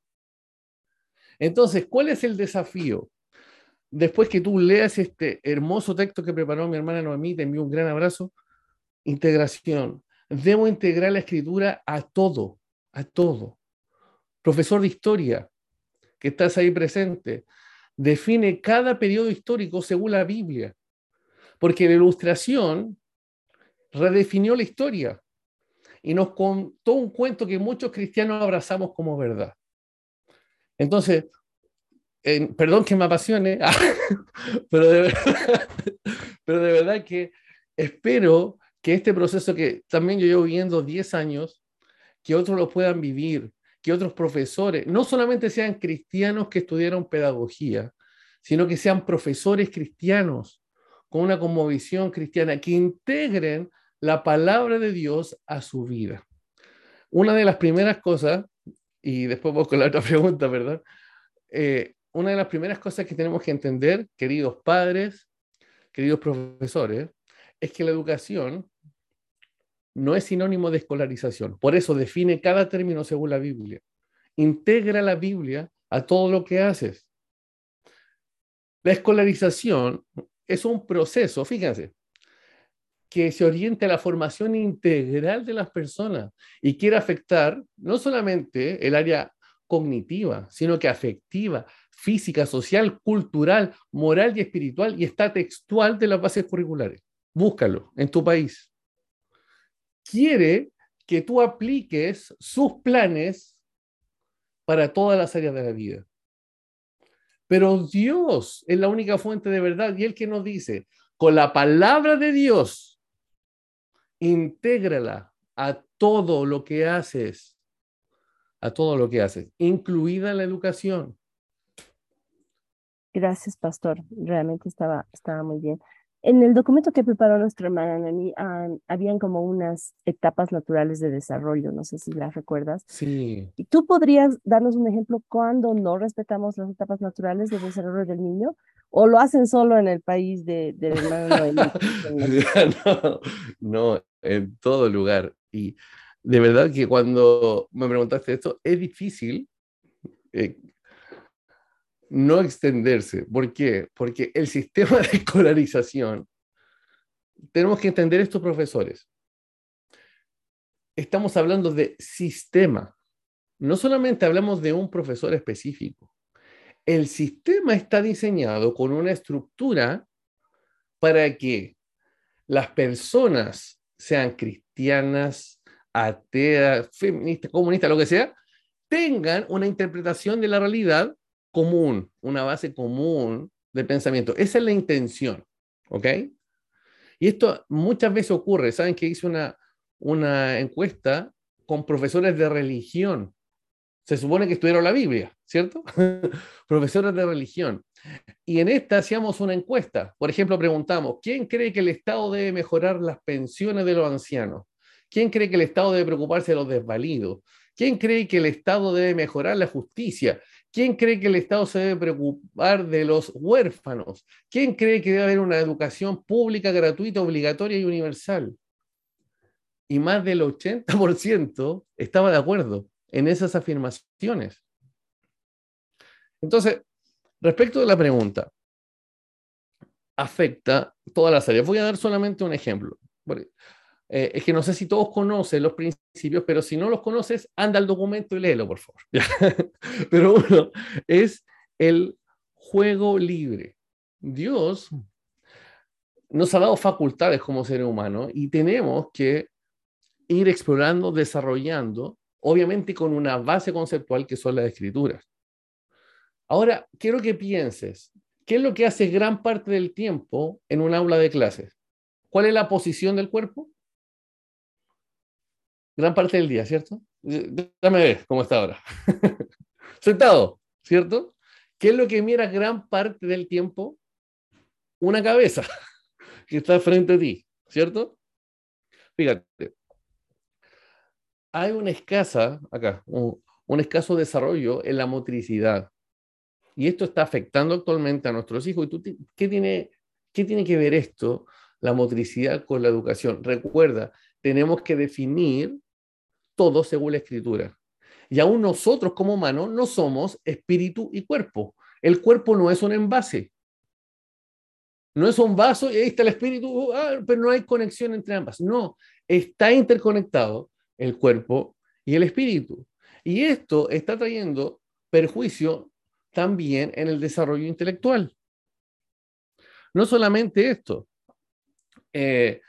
Entonces, ¿cuál es el desafío? Después que tú leas este hermoso texto que preparó mi hermana Noemí, te envío un gran abrazo. Integración. Debo integrar la escritura a todo, a todo. Profesor de historia, que estás ahí presente, define cada periodo histórico según la Biblia, porque la ilustración redefinió la historia y nos contó un cuento que muchos cristianos abrazamos como verdad. Entonces, perdón que me apasione, pero, de verdad, pero de verdad que espero que este proceso que también yo llevo viviendo 10 años, que otros lo puedan vivir, que otros profesores, no solamente sean cristianos que estudiaron pedagogía, sino que sean profesores cristianos con una conmovisión cristiana, que integren la palabra de Dios a su vida. Una de las primeras cosas, y después voy con la otra pregunta, ¿verdad? Eh, una de las primeras cosas que tenemos que entender, queridos padres, queridos profesores, es que la educación no es sinónimo de escolarización. Por eso define cada término según la Biblia. Integra la Biblia a todo lo que haces. La escolarización es un proceso, fíjense, que se oriente a la formación integral de las personas y quiere afectar no solamente el área cognitiva, sino que afectiva, física, social, cultural, moral y espiritual y está textual de las bases curriculares. Búscalo en tu país. Quiere que tú apliques sus planes para todas las áreas de la vida. Pero Dios es la única fuente de verdad y Él que nos dice, con la palabra de Dios, intégrala a todo lo que haces, a todo lo que haces, incluida la educación. Gracias, pastor. Realmente estaba, estaba muy bien. En el documento que preparó nuestra hermana Nani, habían como unas etapas naturales de desarrollo, no sé si las recuerdas. Sí. ¿Y tú podrías darnos un ejemplo cuando no respetamos las etapas naturales de desarrollo del niño? ¿O lo hacen solo en el país de, de hermano no, no, en todo lugar. Y de verdad que cuando me preguntaste esto, es difícil eh, no extenderse. ¿Por qué? Porque el sistema de escolarización, tenemos que entender estos profesores. Estamos hablando de sistema. No solamente hablamos de un profesor específico. El sistema está diseñado con una estructura para que las personas sean cristianas, ateas, feministas, comunistas, lo que sea, tengan una interpretación de la realidad común, una base común de pensamiento. Esa es la intención, ¿ok? Y esto muchas veces ocurre. Saben que hice una, una encuesta con profesores de religión. Se supone que estudiaron la Biblia, ¿cierto? profesores de religión. Y en esta hacíamos una encuesta. Por ejemplo, preguntamos, ¿quién cree que el Estado debe mejorar las pensiones de los ancianos? ¿Quién cree que el Estado debe preocuparse de los desvalidos? ¿Quién cree que el Estado debe mejorar la justicia? ¿Quién cree que el Estado se debe preocupar de los huérfanos? ¿Quién cree que debe haber una educación pública, gratuita, obligatoria y universal? Y más del 80% estaba de acuerdo en esas afirmaciones. Entonces, respecto de la pregunta, afecta todas las áreas. Voy a dar solamente un ejemplo. Eh, es que no sé si todos conocen los principios, pero si no los conoces, anda al documento y léelo, por favor. pero uno es el juego libre. Dios nos ha dado facultades como seres humanos y tenemos que ir explorando, desarrollando, obviamente con una base conceptual que son las escrituras. Ahora, quiero que pienses, ¿qué es lo que hace gran parte del tiempo en un aula de clases? ¿Cuál es la posición del cuerpo? Gran parte del día, ¿cierto? Dame ver cómo está ahora. Sentado, ¿cierto? ¿Qué es lo que mira gran parte del tiempo? Una cabeza que está frente a ti, ¿cierto? Fíjate, hay una escasa, acá, un, un escaso desarrollo en la motricidad. Y esto está afectando actualmente a nuestros hijos. ¿Y tú, qué, tiene, qué tiene que ver esto, la motricidad, con la educación? Recuerda, tenemos que definir todo según la escritura. Y aún nosotros como humanos no somos espíritu y cuerpo. El cuerpo no es un envase. No es un vaso y ahí está el espíritu, ah, pero no hay conexión entre ambas. No, está interconectado el cuerpo y el espíritu. Y esto está trayendo perjuicio también en el desarrollo intelectual. No solamente esto, eh,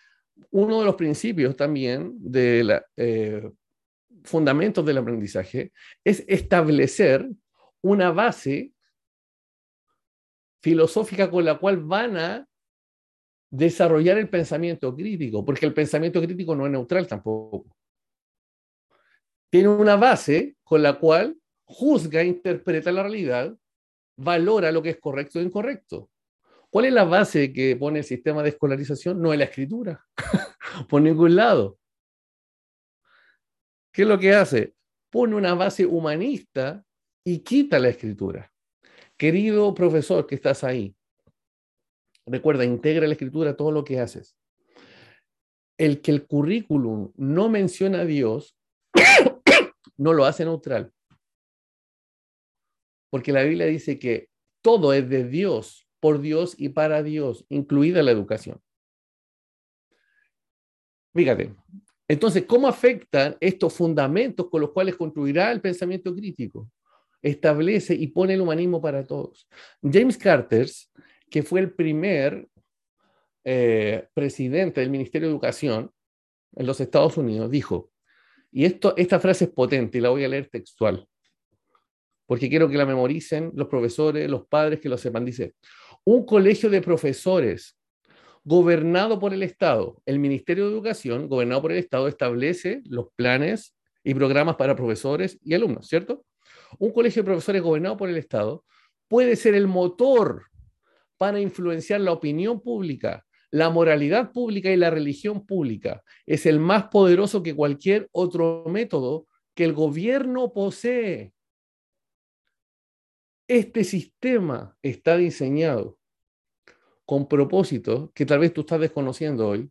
uno de los principios también de la, eh, fundamentos del aprendizaje es establecer una base filosófica con la cual van a desarrollar el pensamiento crítico, porque el pensamiento crítico no es neutral tampoco. Tiene una base con la cual juzga, interpreta la realidad, valora lo que es correcto e incorrecto. ¿Cuál es la base que pone el sistema de escolarización? No es la escritura, por ningún lado. ¿Qué es lo que hace? Pone una base humanista y quita la escritura. Querido profesor que estás ahí, recuerda, integra la escritura todo lo que haces. El que el currículum no menciona a Dios, no lo hace neutral. Porque la Biblia dice que todo es de Dios por Dios y para Dios, incluida la educación. Fíjate, entonces, ¿cómo afectan estos fundamentos con los cuales construirá el pensamiento crítico? Establece y pone el humanismo para todos. James Carter, que fue el primer eh, presidente del Ministerio de Educación en los Estados Unidos, dijo, y esto, esta frase es potente y la voy a leer textual, porque quiero que la memoricen los profesores, los padres que lo sepan. Dice, un colegio de profesores gobernado por el Estado. El Ministerio de Educación, gobernado por el Estado, establece los planes y programas para profesores y alumnos, ¿cierto? Un colegio de profesores gobernado por el Estado puede ser el motor para influenciar la opinión pública, la moralidad pública y la religión pública. Es el más poderoso que cualquier otro método que el gobierno posee. Este sistema está diseñado con propósitos que tal vez tú estás desconociendo hoy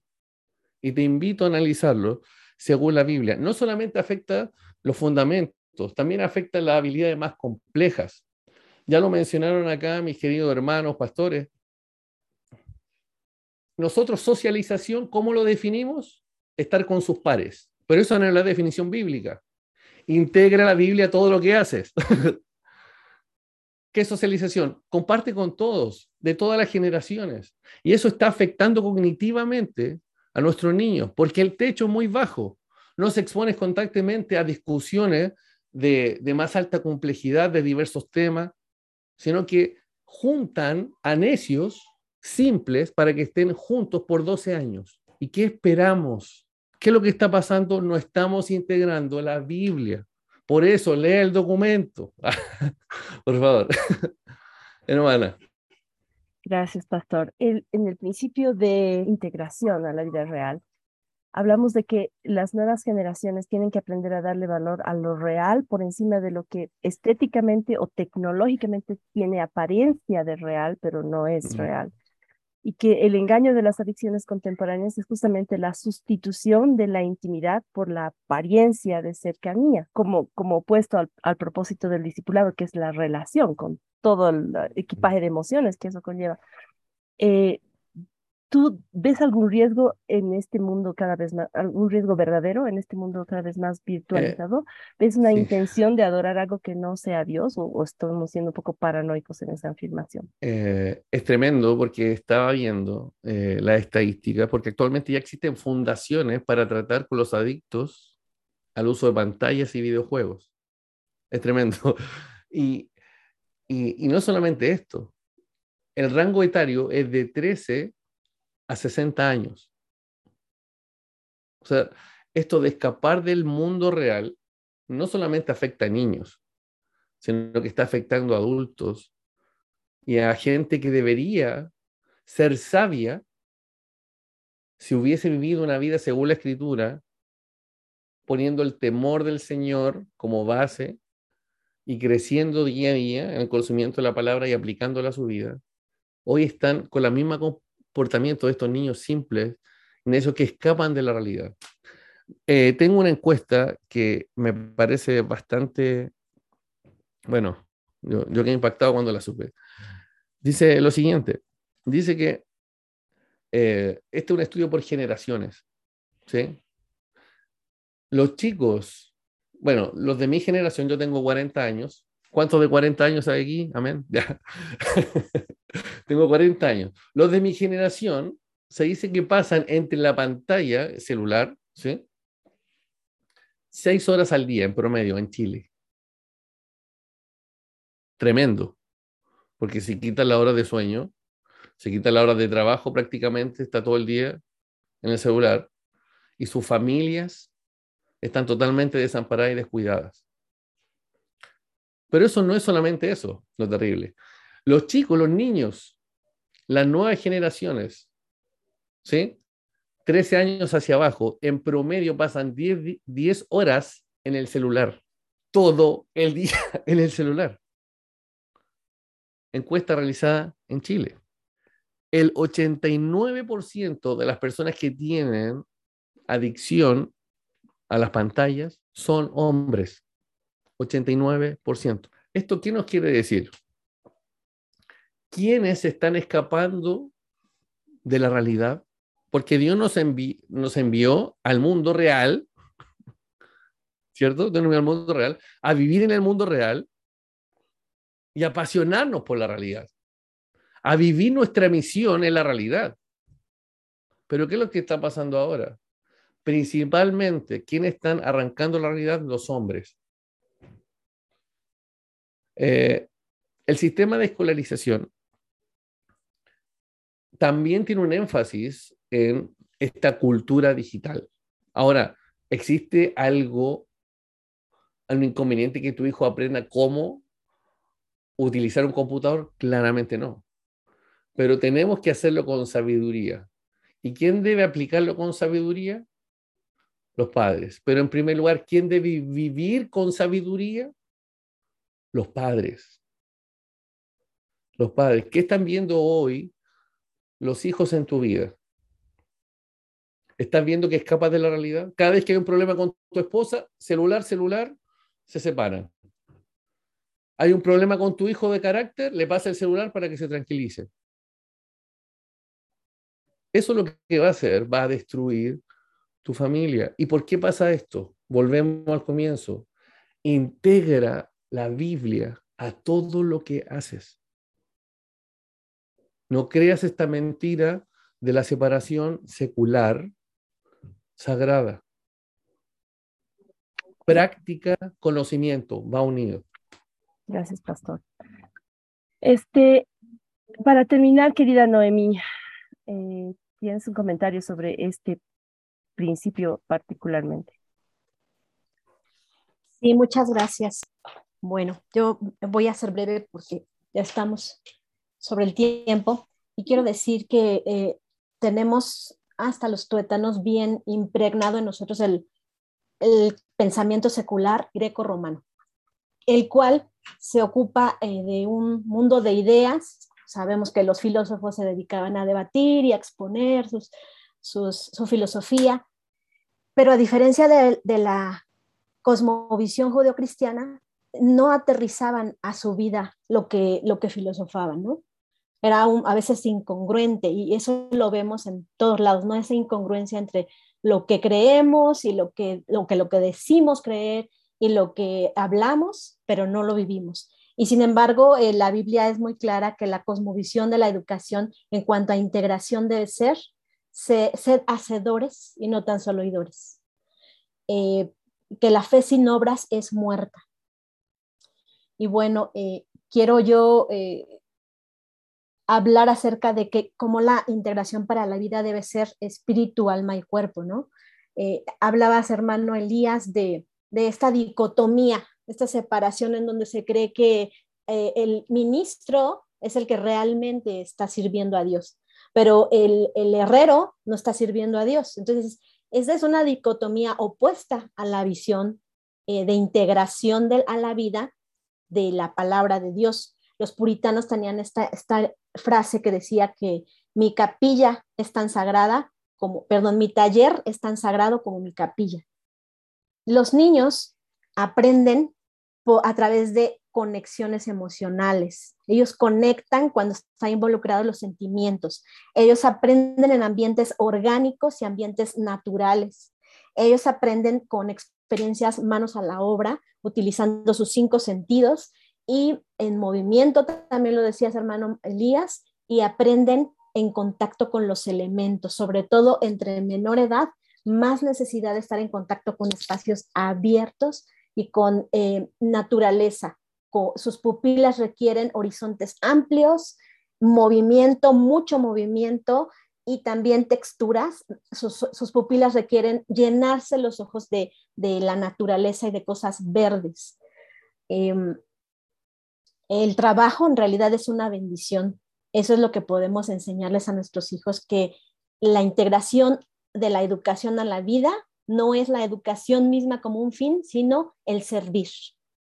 y te invito a analizarlo según la Biblia. No solamente afecta los fundamentos, también afecta las habilidades más complejas. Ya lo mencionaron acá mis queridos hermanos pastores. Nosotros socialización, ¿cómo lo definimos? Estar con sus pares. Pero eso no es la definición bíblica. Integra la Biblia todo lo que haces. ¿Qué socialización? Comparte con todos, de todas las generaciones. Y eso está afectando cognitivamente a nuestros niños, porque el techo es muy bajo. No se expone constantemente a discusiones de, de más alta complejidad de diversos temas, sino que juntan a necios simples para que estén juntos por 12 años. ¿Y qué esperamos? ¿Qué es lo que está pasando? No estamos integrando la Biblia. Por eso, lea el documento. Por favor. Hermana. Gracias, pastor. en el principio de integración a la vida real, hablamos de que las nuevas generaciones tienen que aprender a darle valor a lo real por encima de lo que estéticamente o tecnológicamente tiene apariencia de real, pero no es real y que el engaño de las adicciones contemporáneas es justamente la sustitución de la intimidad por la apariencia de cercanía, como, como opuesto al, al propósito del discipulado, que es la relación con todo el equipaje de emociones que eso conlleva. Eh, ¿Tú ves algún riesgo en este mundo cada vez más, algún riesgo verdadero en este mundo cada vez más virtualizado? ¿Ves una intención de adorar algo que no sea Dios o, estamos siendo un poco paranoicos en esa afirmación? Eh, es tremendo porque estaba viendo eh, la estadística, porque actualmente ya existen fundaciones para tratar con los adictos al uso de pantallas y videojuegos. Es tremendo. Y, y, y no solamente esto, el rango etario es de 13 a 60 años. O sea, esto de escapar del mundo real no solamente afecta a niños, sino que está afectando a adultos y a gente que debería ser sabia si hubiese vivido una vida según la escritura, poniendo el temor del Señor como base y creciendo día a día en el conocimiento de la palabra y aplicándola a su vida, hoy están con la misma comportamiento de estos niños simples, en esos que escapan de la realidad. Eh, tengo una encuesta que me parece bastante, bueno, yo, yo quedé impactado cuando la supe. Dice lo siguiente, dice que eh, este es un estudio por generaciones, ¿sí? Los chicos, bueno, los de mi generación, yo tengo 40 años, ¿Cuántos de 40 años hay aquí? Amén. Ya. Tengo 40 años. Los de mi generación se dice que pasan entre la pantalla celular, ¿sí? Seis horas al día en promedio en Chile. Tremendo. Porque si quitas la hora de sueño, se quita la hora de trabajo prácticamente, está todo el día en el celular y sus familias están totalmente desamparadas y descuidadas. Pero eso no es solamente eso, lo terrible. Los chicos, los niños, las nuevas generaciones, ¿sí? 13 años hacia abajo, en promedio pasan 10, 10 horas en el celular, todo el día en el celular. Encuesta realizada en Chile. El 89% de las personas que tienen adicción a las pantallas son hombres. 89%. ¿Esto qué nos quiere decir? ¿Quiénes están escapando de la realidad? Porque Dios nos, envió al mundo real, ¿cierto? Dios nos envió al mundo real, a vivir en el mundo real y apasionarnos por la realidad, a vivir nuestra misión en la realidad. Pero ¿qué es lo que está pasando ahora? Principalmente, ¿quiénes están arrancando la realidad? Los hombres. Eh, el sistema de escolarización también tiene un énfasis en esta cultura digital. Ahora, ¿existe algo, un inconveniente que tu hijo aprenda cómo utilizar un computador? Claramente no. Pero tenemos que hacerlo con sabiduría. ¿Y quién debe aplicarlo con sabiduría? Los padres. Pero en primer lugar, ¿quién debe vivir con sabiduría? Los padres. Los padres. ¿Qué están viendo hoy los hijos en tu vida? ¿Estás viendo que escapas de la realidad? Cada vez que hay un problema con tu esposa, celular, celular, se separan. Hay un problema con tu hijo de carácter, le pasa el celular para que se tranquilice. Eso lo que va a hacer, va a destruir tu familia. ¿Y por qué pasa esto? Volvemos al comienzo. Integra la Biblia a todo lo que haces. No creas esta mentira de la separación secular sagrada. Práctica, conocimiento, va unido. Gracias, pastor. Este, para terminar, querida Noemí, eh, ¿tienes un comentario sobre este principio particularmente? Sí, muchas gracias. Bueno, yo voy a ser breve porque ya estamos sobre el tiempo y quiero decir que eh, tenemos hasta los tuétanos bien impregnado en nosotros el, pensamiento secular greco-romano, el cual se ocupa eh, de un mundo de ideas. Sabemos que los filósofos se dedicaban a debatir y a exponer sus, su filosofía, pero a diferencia de, de la cosmovisión judeocristiana, no aterrizaban a su vida lo que, lo que filosofaban, ¿no? Era a veces incongruente y eso lo vemos en todos lados, ¿no? Esa incongruencia entre lo que creemos y lo que, lo que, lo que decimos creer y lo que hablamos, pero no lo vivimos. Y sin embargo, eh, la Biblia es muy clara que la cosmovisión de la educación en cuanto a integración debe ser ser hacedores y no tan solo oidores. Eh, que la fe sin obras es muerta. Y bueno, eh, quiero yo eh, hablar acerca de que cómo la integración para la vida debe ser espíritu, alma y cuerpo, ¿no? Eh, hablabas, hermano Elías, de, esta dicotomía, esta separación en donde se cree que el ministro es el que realmente está sirviendo a Dios, pero el, el herrero no está sirviendo a Dios. Entonces, esa es una dicotomía opuesta a la visión de integración de, a la vida de la palabra de Dios. Los puritanos tenían esta, esta frase que decía que mi capilla es tan sagrada como, perdón, mi taller es tan sagrado como mi capilla. Los niños aprenden a través de conexiones emocionales. Ellos conectan cuando están involucrados los sentimientos. Ellos aprenden en ambientes orgánicos y ambientes naturales. Ellos aprenden con experiencias manos a la obra, utilizando sus cinco sentidos y en movimiento, también lo decías hermano Elías, y aprenden en contacto con los elementos, sobre todo entre menor edad, más necesidad de estar en contacto con espacios abiertos y con eh, naturaleza. sus pupilas requieren horizontes amplios movimiento, mucho movimiento y también texturas. Sus, pupilas requieren llenarse los ojos de, la naturaleza y de cosas verdes. Em, el trabajo en realidad es una bendición. Eso es lo que podemos enseñarles a nuestros hijos, que la integración de la educación a la vida no es la educación misma como un fin, sino el servir,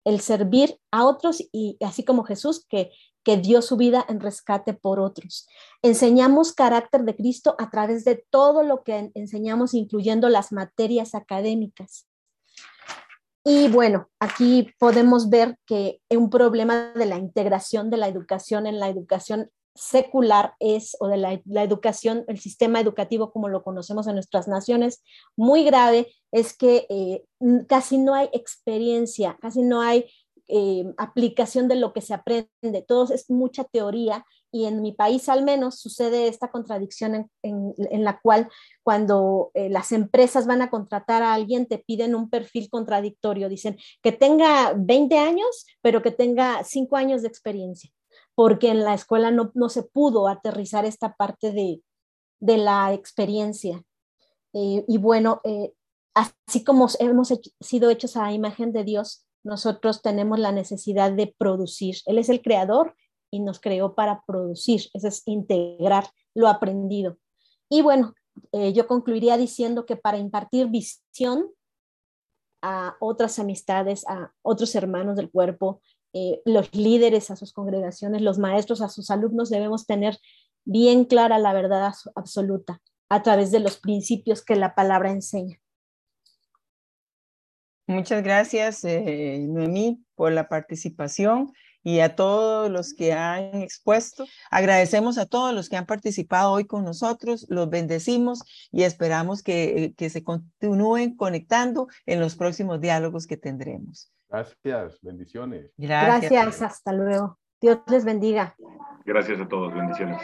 el servir a otros y así como Jesús que, que dio su vida en rescate por otros. Enseñamos carácter de Cristo a través de todo lo que enseñamos, incluyendo las materias académicas. Y bueno, aquí podemos ver que un problema de la integración de la educación en la educación secular es, o de la, educación, el sistema educativo como lo conocemos en nuestras naciones, muy grave, es que eh, casi no hay experiencia, casi no hay eh, aplicación de lo que se aprende, todo es mucha teoría y en mi país al menos sucede esta contradicción en, la cual cuando eh, las empresas van a contratar a alguien te piden un perfil contradictorio, dicen que tenga 20 años, pero que tenga 5 años de experiencia porque en la escuela no, se pudo aterrizar esta parte de, la experiencia. Eh, y bueno, así como hemos sido hechos a imagen de Dios, nosotros tenemos la necesidad de producir. Él es el creador y nos creó para producir, eso es integrar lo aprendido. Y bueno, eh, yo concluiría diciendo que para impartir visión a otras amistades, a otros hermanos del cuerpo, eh, los líderes a sus congregaciones, los maestros a sus alumnos, debemos tener bien clara la verdad absoluta a través de los principios que la palabra enseña. Muchas gracias, eh, Noemí, por la participación y a todos los que han expuesto. Agradecemos a todos los que han participado hoy con nosotros, los bendecimos y esperamos que, que se continúen conectando en los próximos diálogos que tendremos. Gracias, bendiciones. Gracias. hasta luego. Dios les bendiga. Gracias a todos, bendiciones.